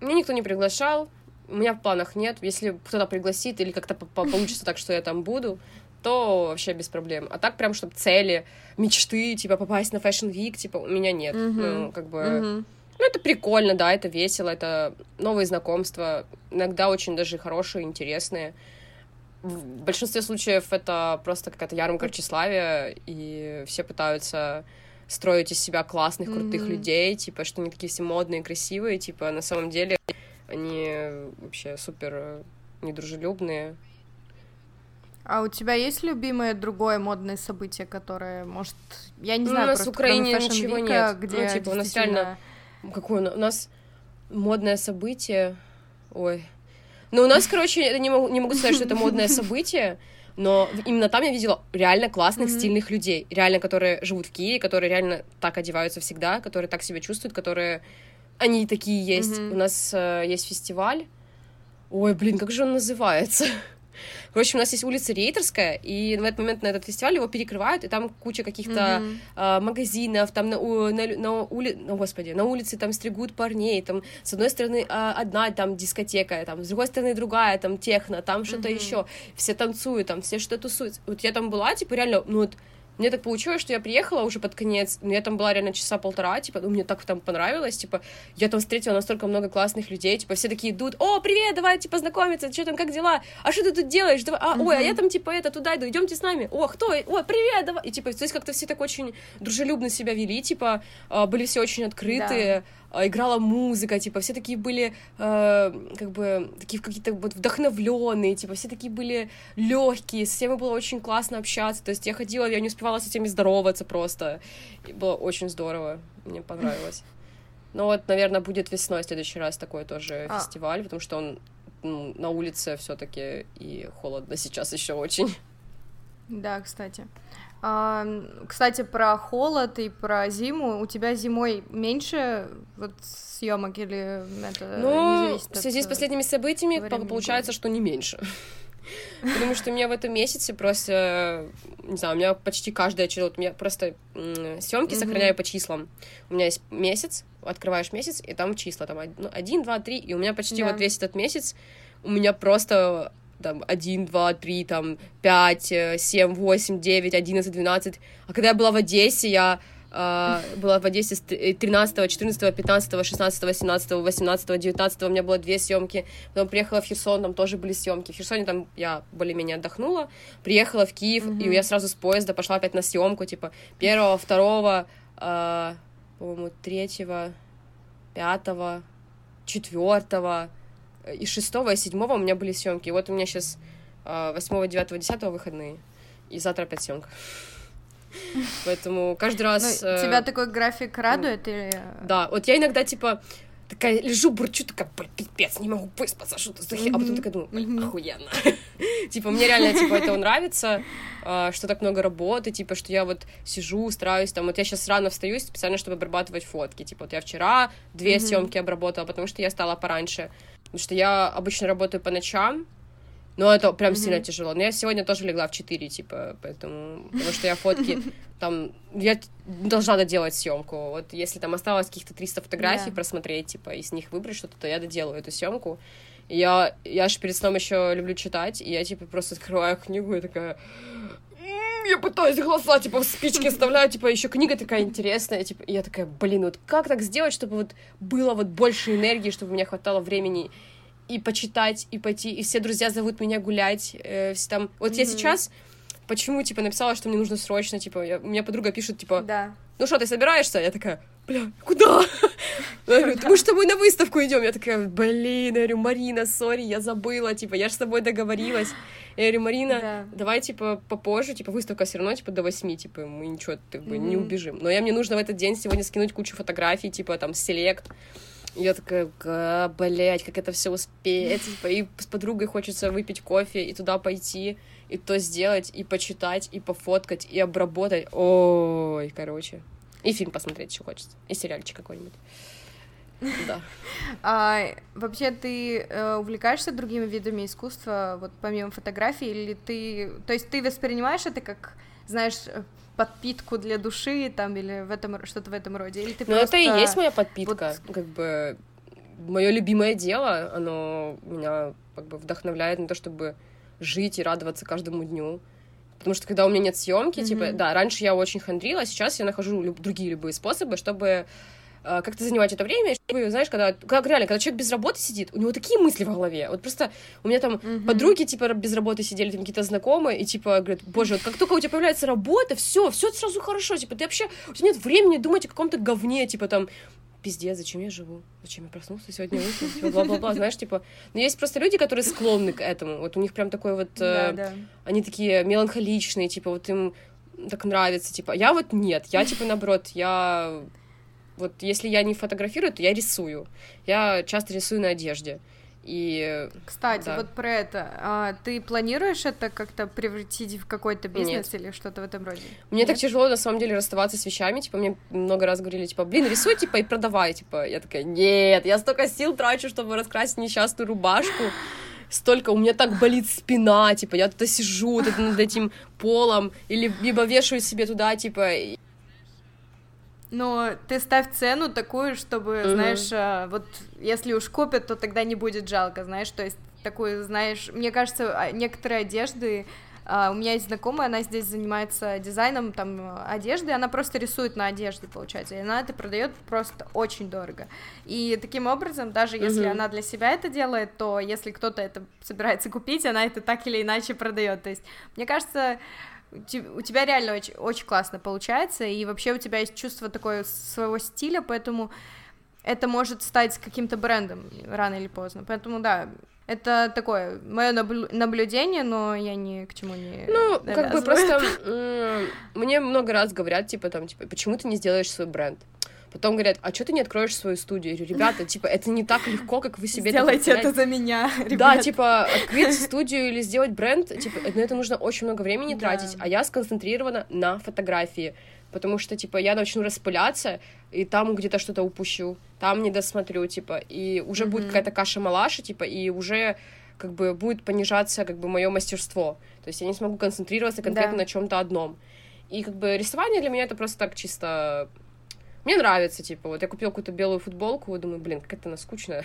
Меня никто не приглашал, у меня в планах нет. Если кто-то пригласит или как-то получится так, что я там буду, то вообще без проблем. А так прям, чтобы цели, мечты, типа попасть на Fashion Week, типа у меня нет. Mm-hmm. Ну, как бы... Mm-hmm. Ну, это прикольно, да, это весело, это новые знакомства, иногда очень даже хорошие, интересные. В большинстве случаев это просто какая-то ярмарка тщеславия, и все пытаются строить из себя классных, крутых mm-hmm. людей, типа, что они такие все модные, красивые, типа, на самом деле они вообще супер э, недружелюбные. А у тебя есть любимое другое модное событие, которое, может, я не ну, знаю, у нас в Украине ничего Week, нет. Где ну, типа, у нас реально... Какое у нас модное событие? Ой. Ну, у нас, короче, я не могу, не могу сказать, что это модное событие, но именно там я видела реально классных, mm-hmm. стильных людей, реально, которые живут в Киеве, которые реально так одеваются всегда, которые так себя чувствуют, которые они такие есть. Mm-hmm. У нас э, есть фестиваль. Ой, блин, как же он называется? Короче, у нас есть улица Рейтерская, и в этот момент на этот фестиваль его перекрывают, и там куча каких-то mm-hmm. э, магазинов, там на, на, на, ули... ну, господи, на улице там стригут парней, там с одной стороны э, одна там дискотека, там с другой стороны другая, там техно, там mm-hmm. что-то еще, все танцуют, там все что-то тусуют. Вот я там была, типа, реально, ну вот мне так получилось, что я приехала уже под конец, но я там была реально часа полтора, типа, ну, мне так там понравилось, типа, я там встретила настолько много классных людей, типа, все такие идут, о, привет, давай, типа, знакомиться, что там, как дела, а что ты тут делаешь, давай, а, ой, а я там, типа, это, туда иду, идемте с нами, о, кто, ой, привет, давай, и, типа, то есть как-то все так очень дружелюбно себя вели, типа, а, были все очень открытые, да играла музыка, типа, все такие были, э, как бы, такие какие-то вот вдохновленные, типа, все такие были легкие, с всеми было очень классно общаться, то есть я ходила, я не успевала с этими здороваться просто, и было очень здорово, мне понравилось. Ну вот, наверное, будет весной в следующий раз такой тоже а. фестиваль, потому что он ну, на улице все-таки и холодно сейчас еще очень. Да, кстати. Кстати, про холод и про зиму. У тебя зимой меньше вот съемок или это ну, в связи с последними событиями получается, года. что не меньше. Потому что у меня в этом месяце просто, не знаю, у меня почти каждая вот у меня просто съемки mm-hmm. сохраняю по числам. У меня есть месяц, открываешь месяц, и там числа, там ну, один, два, три, и у меня почти yeah. вот весь этот месяц у меня просто там, 1, 2, 3, там, 5, 7, 8, 9, 11, 12. А когда я была в Одессе, я Uh, была в Одессе с 13, 14, 15, 16, 17, 18, 19, у меня было две съемки. Потом приехала в Херсон, там тоже были съемки. В Херсоне там я более-менее отдохнула. Приехала в Киев, mm-hmm. и я сразу с поезда пошла опять на съемку, типа, первого, второго, uh, по-моему, третьего, пятого, четвертого, и шестого, и седьмого у меня были съемки. И вот у меня сейчас а, восьмого, девятого, десятого выходные. И завтра опять съемка. Поэтому каждый раз... Ну, тебя такой график радует или... Да, вот я иногда, типа, такая лежу, бурчу, такая, пипец, не могу выспаться, что-то за А потом такая думаю, охуенно. типа, мне реально, типа, это нравится, а, что так много работы, типа, что я вот сижу, стараюсь, там, вот я сейчас рано встаю специально, чтобы обрабатывать фотки, типа, вот я вчера две съемки обработала, потому что я стала пораньше, потому что я обычно работаю по ночам, но это прям mm-hmm. сильно тяжело. Но я сегодня тоже легла в 4, типа, поэтому... Потому что я фотки там... Я должна доделать съемку. Вот если там осталось каких-то 300 фотографий yeah. просмотреть, типа, из них выбрать что-то, то я доделаю эту съемку. Я, я же перед сном еще люблю читать, и я, типа, просто открываю книгу и такая я пытаюсь глаза, типа, в спички вставляю, типа, еще книга такая интересная, типа, и я такая, блин, вот как так сделать, чтобы вот было вот больше энергии, чтобы мне хватало времени и почитать, и пойти, и все друзья зовут меня гулять, э, все там, вот mm-hmm. я сейчас, почему, типа, написала, что мне нужно срочно, типа, я, у меня подруга пишет, типа, да. ну что, ты собираешься? Я такая, бля, куда? Я говорю, мы с тобой на выставку идем. Я такая, блин, я говорю, Марина, сори, я забыла, типа, я же с тобой договорилась. Я говорю, Марина, да. давай, типа, попозже, типа, выставка все равно, типа, до восьми, типа, мы ничего, как бы, mm-hmm. не убежим. Но я мне нужно в этот день сегодня скинуть кучу фотографий, типа, там, селект, Я такая, блять, как это все успеть. Типа, и с подругой хочется выпить кофе и туда пойти, и то сделать, и почитать, и пофоткать, и обработать. Ой, короче. И фильм посмотреть еще хочется. И сериальчик какой-нибудь. Да. А, вообще ты э, увлекаешься другими видами искусства, вот помимо фотографии, или ты, то есть ты воспринимаешь это как, знаешь, подпитку для души там или в этом что-то в этом роде, или ты Ну просто... это и есть моя подпитка, вот... как бы мое любимое дело, оно меня как бы вдохновляет на то, чтобы жить и радоваться каждому дну. Потому что когда у меня нет съемки, mm-hmm. типа, да, раньше я очень хандрила, а сейчас я нахожу люб- другие любые способы, чтобы Э, как-то занимать это время, чтобы, знаешь, когда, как реально, когда человек без работы сидит, у него такие мысли в голове, вот просто у меня там mm-hmm. подруги, типа, без работы сидели, там какие-то знакомые, и, типа, говорят, боже, вот как только у тебя появляется работа, все, все сразу хорошо, типа, ты вообще, у тебя нет времени думать о каком-то говне, типа, там, пиздец, зачем я живу? Зачем я проснулся сегодня утром? Типа, бла-бла-бла, знаешь, типа... Но есть просто люди, которые склонны к этому. Вот у них прям такой вот... Да, э, да. Они такие меланхоличные, типа, вот им так нравится, типа... Я вот нет, я, типа, наоборот, я вот если я не фотографирую, то я рисую. Я часто рисую на одежде. И, Кстати, да. вот про это. А, ты планируешь это как-то превратить в какой-то бизнес Нет. или что-то в этом роде? Мне Нет? так тяжело, на самом деле, расставаться с вещами. Типа, мне много раз говорили, типа, блин, рисуй, типа, и продавай. Типа, я такая, нет, я столько сил трачу, чтобы раскрасить несчастную рубашку. Столько, у меня так болит спина, типа, я тут сижу тут над этим полом, или либо вешаю себе туда, типа, но ты ставь цену такую, чтобы, mm-hmm. знаешь, а, вот если уж купят, то тогда не будет жалко, знаешь, то есть такую, знаешь, мне кажется, а, некоторые одежды, Uh, у меня есть знакомая, она здесь занимается дизайном там одежды, она просто рисует на одежде, получается, и она это продает просто очень дорого. И таким образом, даже если uh-huh. она для себя это делает, то если кто-то это собирается купить, она это так или иначе продает. То есть, мне кажется, у тебя реально очень, очень классно получается, и вообще у тебя есть чувство такое своего стиля, поэтому это может стать каким-то брендом рано или поздно. Поэтому да, это такое мое наблюдение, но я ни к чему не. Ну, как бы просто мне много раз говорят, типа, там, типа, почему ты не сделаешь свой бренд? Потом говорят, а что ты не откроешь свою студию? Я говорю, ребята, типа, это не так легко, как вы себе Сделайте это за меня, ребят. Да, типа, открыть студию или сделать бренд, типа, на это нужно очень много времени тратить, а я сконцентрирована на фотографии, потому что, типа, я начну распыляться, и там где-то что-то упущу, там не досмотрю, типа, и уже будет какая-то каша-малаша, типа, и уже как бы будет понижаться как бы мое мастерство. То есть я не смогу концентрироваться конкретно да. на чем-то одном. И как бы рисование для меня это просто так чисто мне нравится, типа, вот я купила какую-то белую футболку, думаю, блин, какая-то она скучная.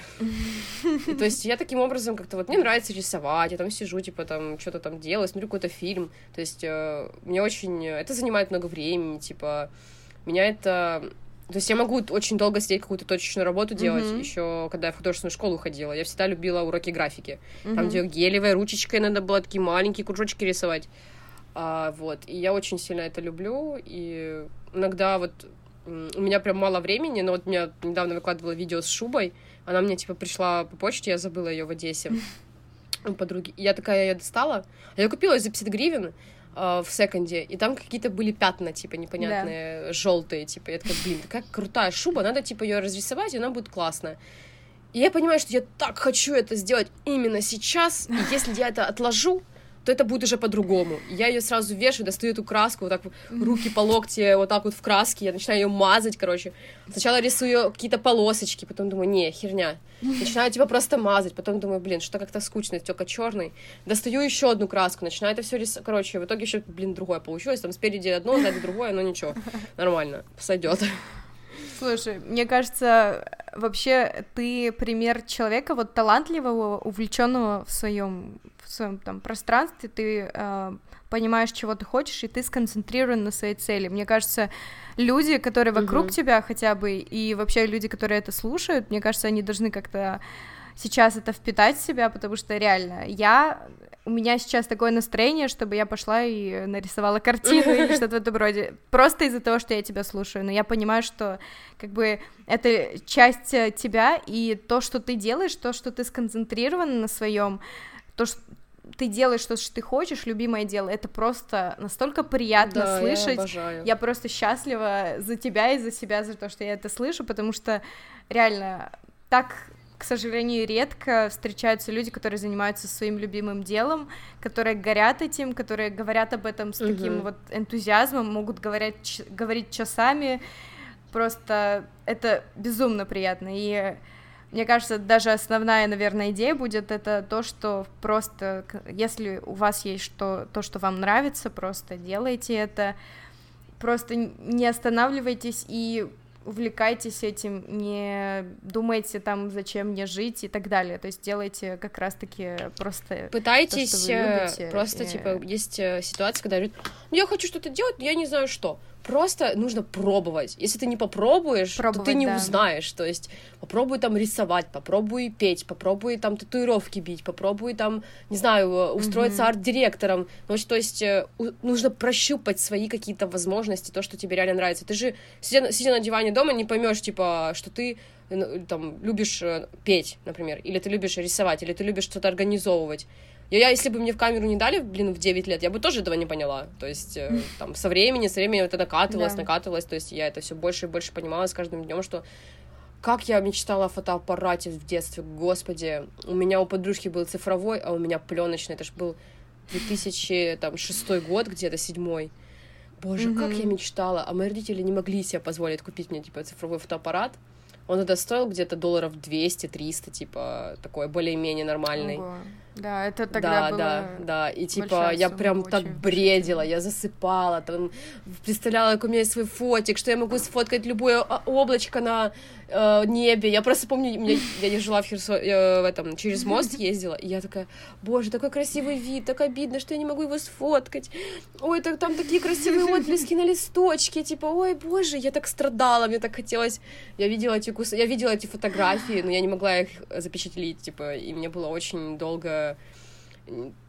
То есть я таким образом как-то вот, мне нравится рисовать, я там сижу, типа, там, что-то там делаю, смотрю какой-то фильм, то есть э, мне очень, это занимает много времени, типа, меня это то есть я могу очень долго сидеть какую-то точечную работу делать, mm-hmm. еще когда я в художественную школу ходила. Я всегда любила уроки графики. Mm-hmm. Там, где гелевой ручечкой надо было такие маленькие кружочки рисовать. А, вот. И я очень сильно это люблю. И иногда вот у меня прям мало времени, но вот меня недавно выкладывала видео с шубой, она мне, типа, пришла по почте, я забыла ее в Одессе у подруги. И я такая ее достала. А я купила ее за 50 гривен в секонде, и там какие-то были пятна, типа, непонятные, да. желтые, типа, я такая, блин, такая крутая шуба, надо, типа, ее разрисовать, и она будет классная. И я понимаю, что я так хочу это сделать именно сейчас, и если я это отложу, то это будет уже по-другому. Я ее сразу вешаю, достаю эту краску, вот так руки по локте, вот так вот в краске, я начинаю ее мазать, короче. Сначала рисую какие-то полосочки, потом думаю, не, херня. Начинаю типа просто мазать, потом думаю, блин, что как-то скучно, только черный. Достаю еще одну краску, начинаю это все рисовать, короче, в итоге еще, блин, другое получилось, там спереди одно, сзади другое, но ничего, нормально, сойдет. Слушай, мне кажется, вообще ты пример человека вот талантливого, увлеченного в своем своем там пространстве, ты э, понимаешь, чего ты хочешь, и ты сконцентрирован на своей цели. Мне кажется, люди, которые вокруг uh-huh. тебя хотя бы, и вообще люди, которые это слушают, мне кажется, они должны как-то сейчас это впитать в себя, потому что реально я у меня сейчас такое настроение, чтобы я пошла и нарисовала картину или что-то в этом роде. Просто из-за того, что я тебя слушаю. Но я понимаю, что как бы это часть тебя, и то, что ты делаешь, то, что ты сконцентрирован на своем, то, что ты делаешь то, что ты хочешь, любимое дело, это просто настолько приятно да, слышать. Я, обожаю. я просто счастлива за тебя и за себя, за то, что я это слышу, потому что реально так к сожалению, редко встречаются люди, которые занимаются своим любимым делом, которые горят этим, которые говорят об этом с угу. таким вот энтузиазмом, могут говорить, говорить часами. Просто это безумно приятно. И мне кажется, даже основная, наверное, идея будет это то, что просто, если у вас есть что, то, что вам нравится, просто делайте это, просто не останавливайтесь и увлекайтесь этим, не думайте там, зачем мне жить и так далее. То есть делайте как раз-таки просто Пытайтесь, то, что вы любите, просто, и... типа, есть э, ситуация, когда говорят, ну, я хочу что-то делать, но я не знаю что просто нужно пробовать. Если ты не попробуешь, пробовать, то ты не да. узнаешь. То есть попробуй там рисовать, попробуй петь, попробуй там татуировки бить, попробуй там, не знаю, э, устроиться mm-hmm. арт-директором. Ну, то есть э, нужно прощупать свои какие-то возможности, то, что тебе реально нравится. Ты же, сидя, сидя на диване дома, не поймешь, типа, что ты э, там любишь петь, например, или ты любишь рисовать, или ты любишь что-то организовывать. Я, я, если бы мне в камеру не дали, блин, в 9 лет, я бы тоже этого не поняла. То есть, э, там, со времени, со временем это накатывалось, да. накатывалось. То есть, я это все больше и больше понимала с каждым днем, что как я мечтала о фотоаппарате в детстве, господи. У меня у подружки был цифровой, а у меня пленочный. Это же был 2006 год, где-то седьмой. Боже, mm-hmm. как я мечтала. А мои родители не могли себе позволить купить мне, типа, цифровой фотоаппарат. Он тогда стоил где-то долларов 200-300, типа, такой более-менее нормальный. Ого. Да, это тогда да, было да, да, и типа я прям так бредила, я засыпала, там представляла, как у меня есть свой фотик, что я могу сфоткать любое облачко на э, небе. Я просто помню, меня, я жила в Херсон, э, в этом через мост ездила, и я такая, боже, такой красивый вид, так обидно, что я не могу его сфоткать. Ой, так там такие красивые отблески на листочке, типа, ой, боже, я так страдала, мне так хотелось. Я видела эти кус... я видела эти фотографии, но я не могла их запечатлеть, типа, и мне было очень долго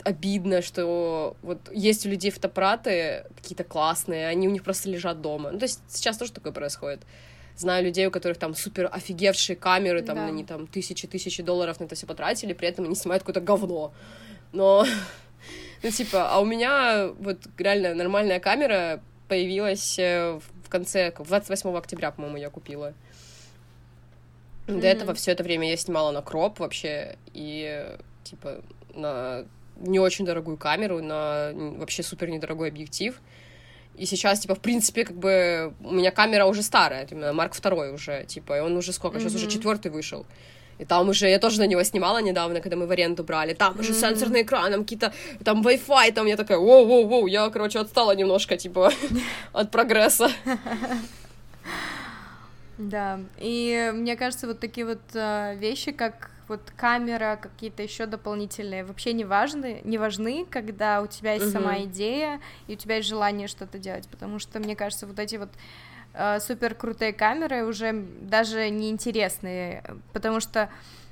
обидно, что вот есть у людей фотоаппараты какие-то классные, они у них просто лежат дома. Ну, то есть сейчас тоже такое происходит. Знаю людей, у которых там супер офигевшие камеры, там да. они там тысячи-тысячи долларов на это все потратили, при этом они снимают какое-то говно. Но, ну, типа, а у меня вот реально нормальная камера появилась э, в конце, 28 октября, по-моему, я купила. До mm-hmm. этого все это время я снимала на кроп вообще, и типа на не очень дорогую камеру, на вообще супер недорогой объектив. И сейчас, типа, в принципе, как бы у меня камера уже старая, именно Марк второй уже, типа, и он уже сколько, mm-hmm. сейчас уже четвертый вышел. И там уже, я тоже на него снимала недавно, когда мы в аренду брали, там уже mm-hmm. сенсорный экран, там какие-то, там Wi-Fi, там я такая, воу-воу-воу, я, короче, отстала немножко, типа, от прогресса. Да, и мне кажется, вот такие вот э, вещи, как вот камера, какие-то еще дополнительные, вообще не важны, не важны, когда у тебя есть угу. сама идея и у тебя есть желание что-то делать, потому что мне кажется, вот эти вот э, супер крутые камеры уже даже неинтересные, потому что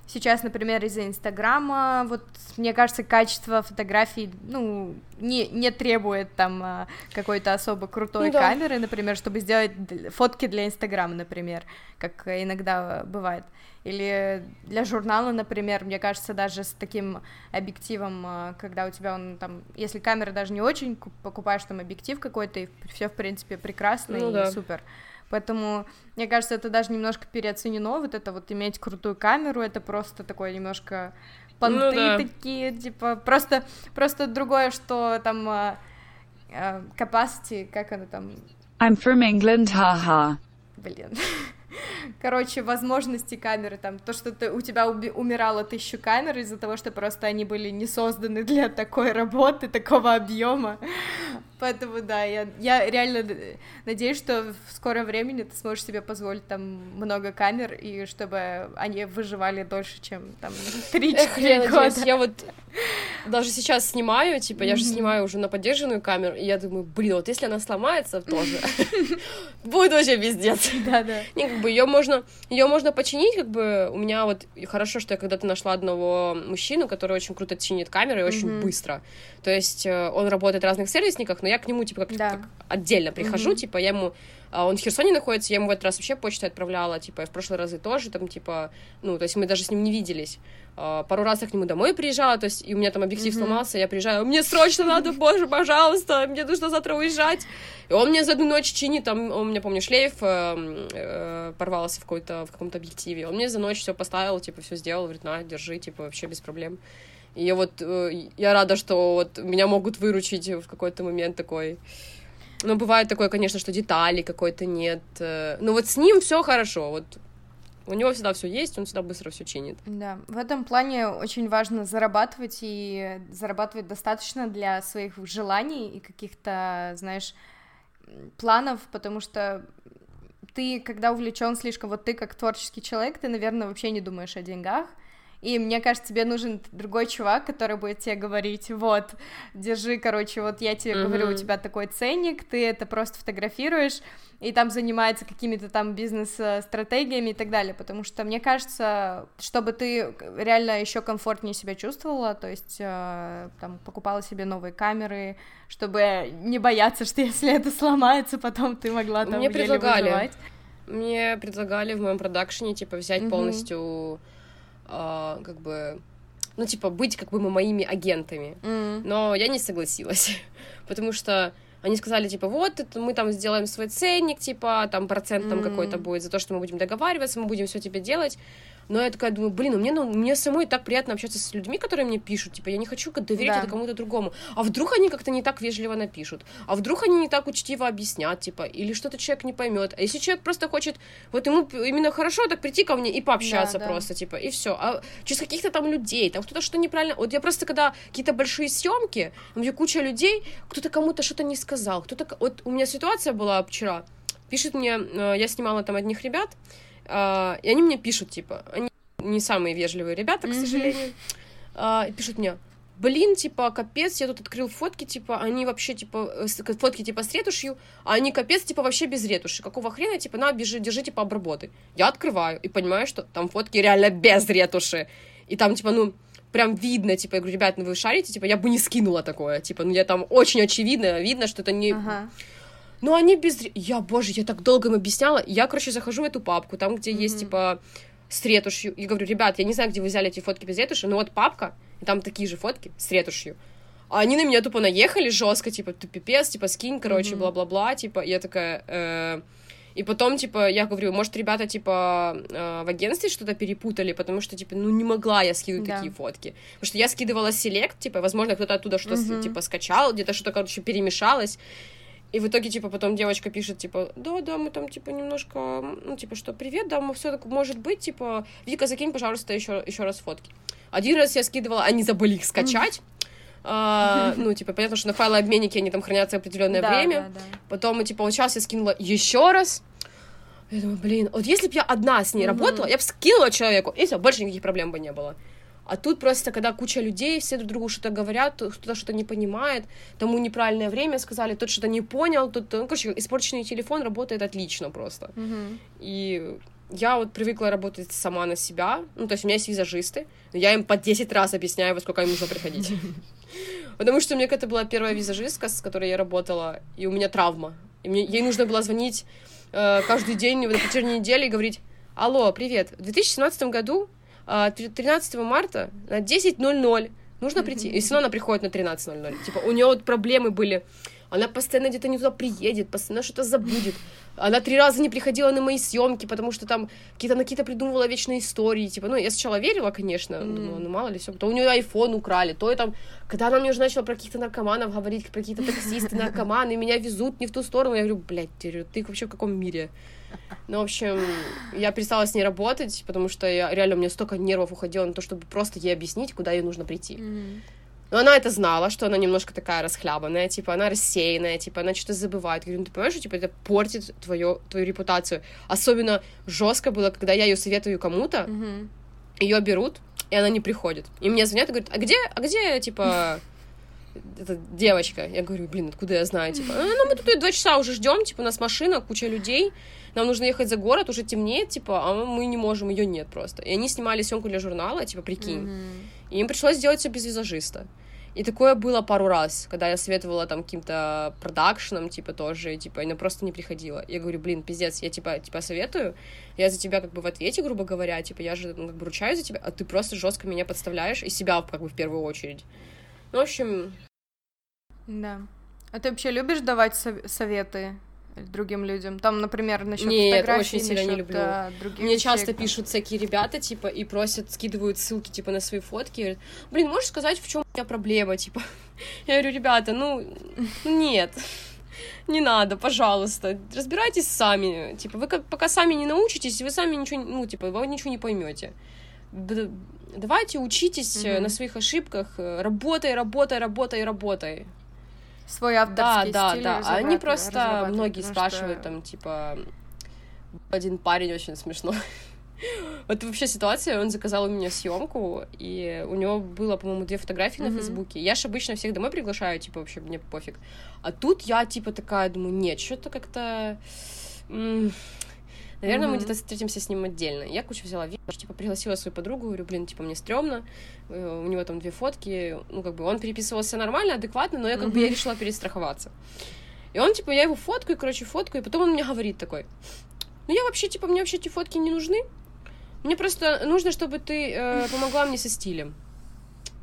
сейчас, например, из-за Инстаграма, вот, мне кажется, качество фотографий, ну, не, не требует там а, какой-то особо крутой ну, да. камеры, например, чтобы сделать фотки для Инстаграма, например, как иногда бывает. Или для журнала, например, мне кажется, даже с таким объективом, а, когда у тебя он там, если камера даже не очень, покупаешь там объектив какой-то, и все, в принципе, прекрасно ну, и да. супер. Поэтому, мне кажется, это даже немножко переоценено, вот это вот иметь крутую камеру, это просто такое немножко понты ну, да. такие, типа, просто, просто другое, что там uh, capacity, как оно там... I'm from England, haha. Блин. короче, возможности камеры, там, то, что ты, у тебя уби- умирало тысячу камер из-за того, что просто они были не созданы для такой работы, такого объема. Поэтому, да, я, я реально надеюсь, что в скором времени ты сможешь себе позволить там много камер, и чтобы они выживали дольше, чем там 3-4 года. Я вот даже сейчас снимаю, типа, я же снимаю уже на поддержанную камеру, и я думаю, блин, вот если она сломается тоже, будет вообще пиздец. Да-да. Как бы ее можно, ее можно починить, как бы, у меня вот, хорошо, что я когда-то нашла одного мужчину, который очень круто чинит камеры и очень быстро. То есть э, он работает в разных сервисниках, но я к нему, типа, как, да. как отдельно прихожу, mm-hmm. типа, я ему а он в Херсоне находится, я ему в этот раз вообще почту отправляла, типа, в прошлые разы тоже, там, типа, ну, то есть мы даже с ним не виделись. А, пару раз я к нему домой приезжала, то есть и у меня там объектив mm-hmm. сломался, я приезжаю, мне срочно надо, боже, пожалуйста, мне нужно завтра уезжать. И он мне за одну ночь чинит, там, у меня, помню, шлейф э, э, порвался в, какой-то, в каком-то объективе, он мне за ночь все поставил, типа, все сделал, говорит, на, держи, типа, вообще без проблем. И я вот, э, я рада, что вот меня могут выручить в какой-то момент такой но бывает такое, конечно, что деталей какой-то нет. Э, но вот с ним все хорошо. Вот у него всегда все есть, он всегда быстро все чинит. Да, в этом плане очень важно зарабатывать и зарабатывать достаточно для своих желаний и каких-то, знаешь, планов, потому что ты, когда увлечен слишком, вот ты как творческий человек, ты, наверное, вообще не думаешь о деньгах, и мне кажется, тебе нужен другой чувак, который будет тебе говорить, вот, держи, короче, вот я тебе mm-hmm. говорю, у тебя такой ценник, ты это просто фотографируешь, и там занимается какими-то там бизнес-стратегиями и так далее, потому что мне кажется, чтобы ты реально еще комфортнее себя чувствовала, то есть э, там покупала себе новые камеры, чтобы не бояться, что если это сломается, потом ты могла там Мне предлагали. Выживать. Мне предлагали в моем продакшене, типа, взять mm-hmm. полностью э, как бы, ну, типа, быть как бы моими агентами. Mm. Но я не согласилась, потому что они сказали, типа, вот, это мы там сделаем свой ценник, типа, там процент там mm. какой-то будет за то, что мы будем договариваться, мы будем все тебе делать. Но я такая думаю, блин, ну мне, ну, мне самой так приятно общаться с людьми, которые мне пишут, типа, я не хочу доверить да. это кому-то другому. А вдруг они как-то не так вежливо напишут? А вдруг они не так учтиво объяснят, типа, или что-то человек не поймет? А если человек просто хочет, вот ему именно хорошо так прийти ко мне и пообщаться да, просто, да. типа, и все. А через каких-то там людей, там кто-то что неправильно... Вот я просто, когда какие-то большие съемки, где куча людей, кто-то кому-то что-то не сказал, кто-то... Вот у меня ситуация была вчера, пишет мне, э, я снимала там одних ребят, Uh, и они мне пишут, типа, они не самые вежливые ребята, к сожалению, uh, пишут мне, блин, типа, капец, я тут открыл фотки, типа, они вообще, типа, фотки, типа, с ретушью, а они, капец, типа, вообще без ретуши. Какого хрена, типа, на, бежи, держи, типа, обработай. Я открываю и понимаю, что там фотки реально без ретуши. И там, типа, ну, прям видно, типа, я говорю, ребят, ну вы шарите, типа, я бы не скинула такое, типа, ну я там очень очевидно, видно, что это не... Ага. Ну, они без... Я, боже, я так долго им объясняла. Я, короче, захожу в эту папку, там, где mm-hmm. есть, типа, с ретушью. И говорю, ребят, я не знаю, где вы взяли эти фотки без ретуши, но вот папка, и там такие же фотки с ретушью. А они на меня тупо наехали жестко, типа, ты пипец, типа, скинь, короче, mm-hmm. бла-бла-бла, типа, я такая... Э... И потом, типа, я говорю, может, ребята, типа, э, в агентстве что-то перепутали, потому что, типа, ну, не могла я скинуть да. такие фотки. Потому что я скидывала селект, типа, возможно, кто-то оттуда что-то, mm-hmm. типа, скачал, где-то что-то, короче, перемешалось. И в итоге, типа, потом девочка пишет, типа, да, да, мы там, типа, немножко, ну, типа, что, привет, да, мы все так может быть, типа, Вика, закинь, пожалуйста, еще, еще раз фотки. Один раз я скидывала, они забыли их скачать, Uh, ну, типа, понятно, что на файлообменнике они там хранятся определенное да, время. Да, да. Потом, типа, вот сейчас я скинула еще раз. Я думаю, блин, вот если бы я одна с ней работала, я бы скинула человеку, и все, больше никаких проблем бы не было. А тут просто, когда куча людей, все друг другу что-то говорят, кто-то что-то не понимает, тому неправильное время сказали, тот что-то не понял, тут, ну, короче, испорченный телефон работает отлично просто. Mm-hmm. И я вот привыкла работать сама на себя, ну, то есть у меня есть визажисты, но я им по 10 раз объясняю, во сколько им нужно приходить. Потому что у меня это была первая визажистка, с которой я работала, и у меня травма. И мне, ей нужно было звонить э, каждый день в течение недели и говорить, алло, привет, в 2017 году 13 а, марта на 10.00 нужно прийти. И все равно она приходит на 13.00. Типа, у нее вот проблемы были. Она постоянно где-то не туда приедет, постоянно что-то забудет. Она три раза не приходила на мои съемки, потому что там какие-то на какие-то придумывала вечные истории. Типа, ну, я сначала верила, конечно, mm. думала, ну мало ли все. То у нее iPhone украли, то и там, когда она мне уже начала про каких-то наркоманов говорить, про какие-то таксисты, наркоманы, меня везут не в ту сторону, я говорю, блядь, ты вообще в каком мире? Ну, в общем, я перестала с ней работать, потому что я, реально у меня столько нервов уходило на то, чтобы просто ей объяснить, куда ей нужно прийти. Mm-hmm. Но она это знала, что она немножко такая расхлябанная, типа, она рассеянная, типа, она что-то забывает. Я говорю, ну, ты понимаешь, что, типа, это портит твою, твою репутацию. Особенно жестко было, когда я ее советую кому-то, mm-hmm. ее берут, и она не приходит. И мне звонят и говорят, а где, а где, типа, эта девочка? Я говорю, блин, откуда я знаю, типа, «А, ну, мы тут два часа уже ждем, типа, у нас машина, куча людей, нам нужно ехать за город, уже темнеет, типа, а мы не можем, ее нет просто. И они снимали съемку для журнала, типа, прикинь. Mm-hmm. И им пришлось сделать все без визажиста. И такое было пару раз, когда я советовала там каким-то продакшенам, типа, тоже, типа, она просто не приходила. Я говорю, блин, пиздец, я, типа, тебя советую, я за тебя, как бы, в ответе, грубо говоря, типа, я же, ну, как бы, ручаюсь за тебя, а ты просто жестко меня подставляешь, и себя, как бы, в первую очередь. Ну, в общем... Да. А ты вообще любишь давать советы другим людям? Там, например, насчет Нет, фотографий, очень сильно насчет, не люблю. Да, других Мне вещей, часто там. пишут всякие ребята, типа, и просят, скидывают ссылки, типа, на свои фотки. и Говорят, блин, можешь сказать, в чем у меня проблема, типа? Я говорю, ребята, ну, ну нет, не надо, пожалуйста, разбирайтесь сами. Типа, вы как, пока сами не научитесь, вы сами ничего, ну, типа, вы ничего не поймете. Давайте учитесь Мгм. на своих ошибках, э, работай, работай, работай, работай. Свой Да, авторский да, стиль да. разрабатывать- Они просто многие спрашивают что- там, типа, один парень очень смешно. Вот вообще ситуация, он заказал у меня съемку, и у него было, по-моему, две фотографии на Мгм. Фейсбуке. Я же обычно всех домой приглашаю, типа, вообще мне пофиг. А тут я, типа, такая, думаю, нет, что-то как-то... Наверное, мы Мгм. где-то встретимся с ним отдельно. Я кучу взяла вещи, типа, пригласила свою подругу, говорю, блин, типа, мне стрёмно, э, у него там две фотки, ну, как бы, он переписывался нормально, адекватно, но я, как бы, я решила перестраховаться. И он, типа, я его фоткаю, короче, фоткаю, и потом он мне говорит такой, ну, я вообще, типа, мне вообще эти фотки не нужны, мне просто нужно, чтобы ты э, помогла мне со стилем.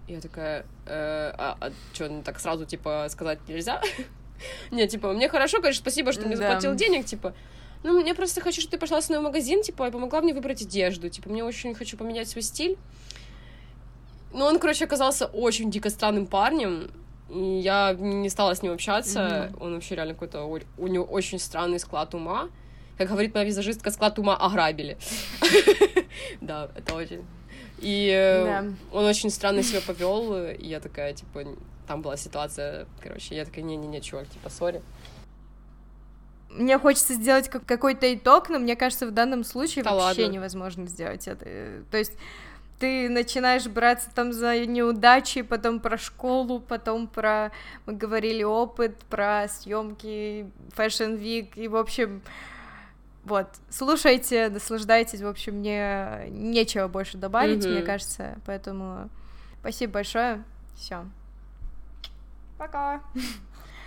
Я такая, э, а, а что, так сразу, типа, сказать нельзя? Нет, типа, мне хорошо, конечно, спасибо, что мне заплатил денег, типа, ну, мне просто хочу, чтобы ты пошла со мной в магазин, типа, и помогла мне выбрать одежду, типа, мне очень хочу поменять свой стиль. Ну, он, короче, оказался очень дико странным парнем, и я не стала с ним общаться. Он вообще реально какой-то... У него очень странный склад ума. Как говорит моя визажистка, склад ума ограбили. Да, это очень... И э, он очень странно себя повел, и я такая, типа, там была ситуация, короче, я такая, не-не-не, чувак, типа, сори. Мне хочется сделать как- какой-то итог, но мне кажется, в данном случае Да вообще ладно. невозможно сделать это. То есть ты начинаешь браться там за неудачи, потом про школу, потом про, мы говорили, опыт, про съемки, Fashion Week, и, в общем, вот, слушайте, наслаждайтесь, в общем, мне нечего больше добавить, Мгм. мне кажется, поэтому спасибо большое, все. Пока.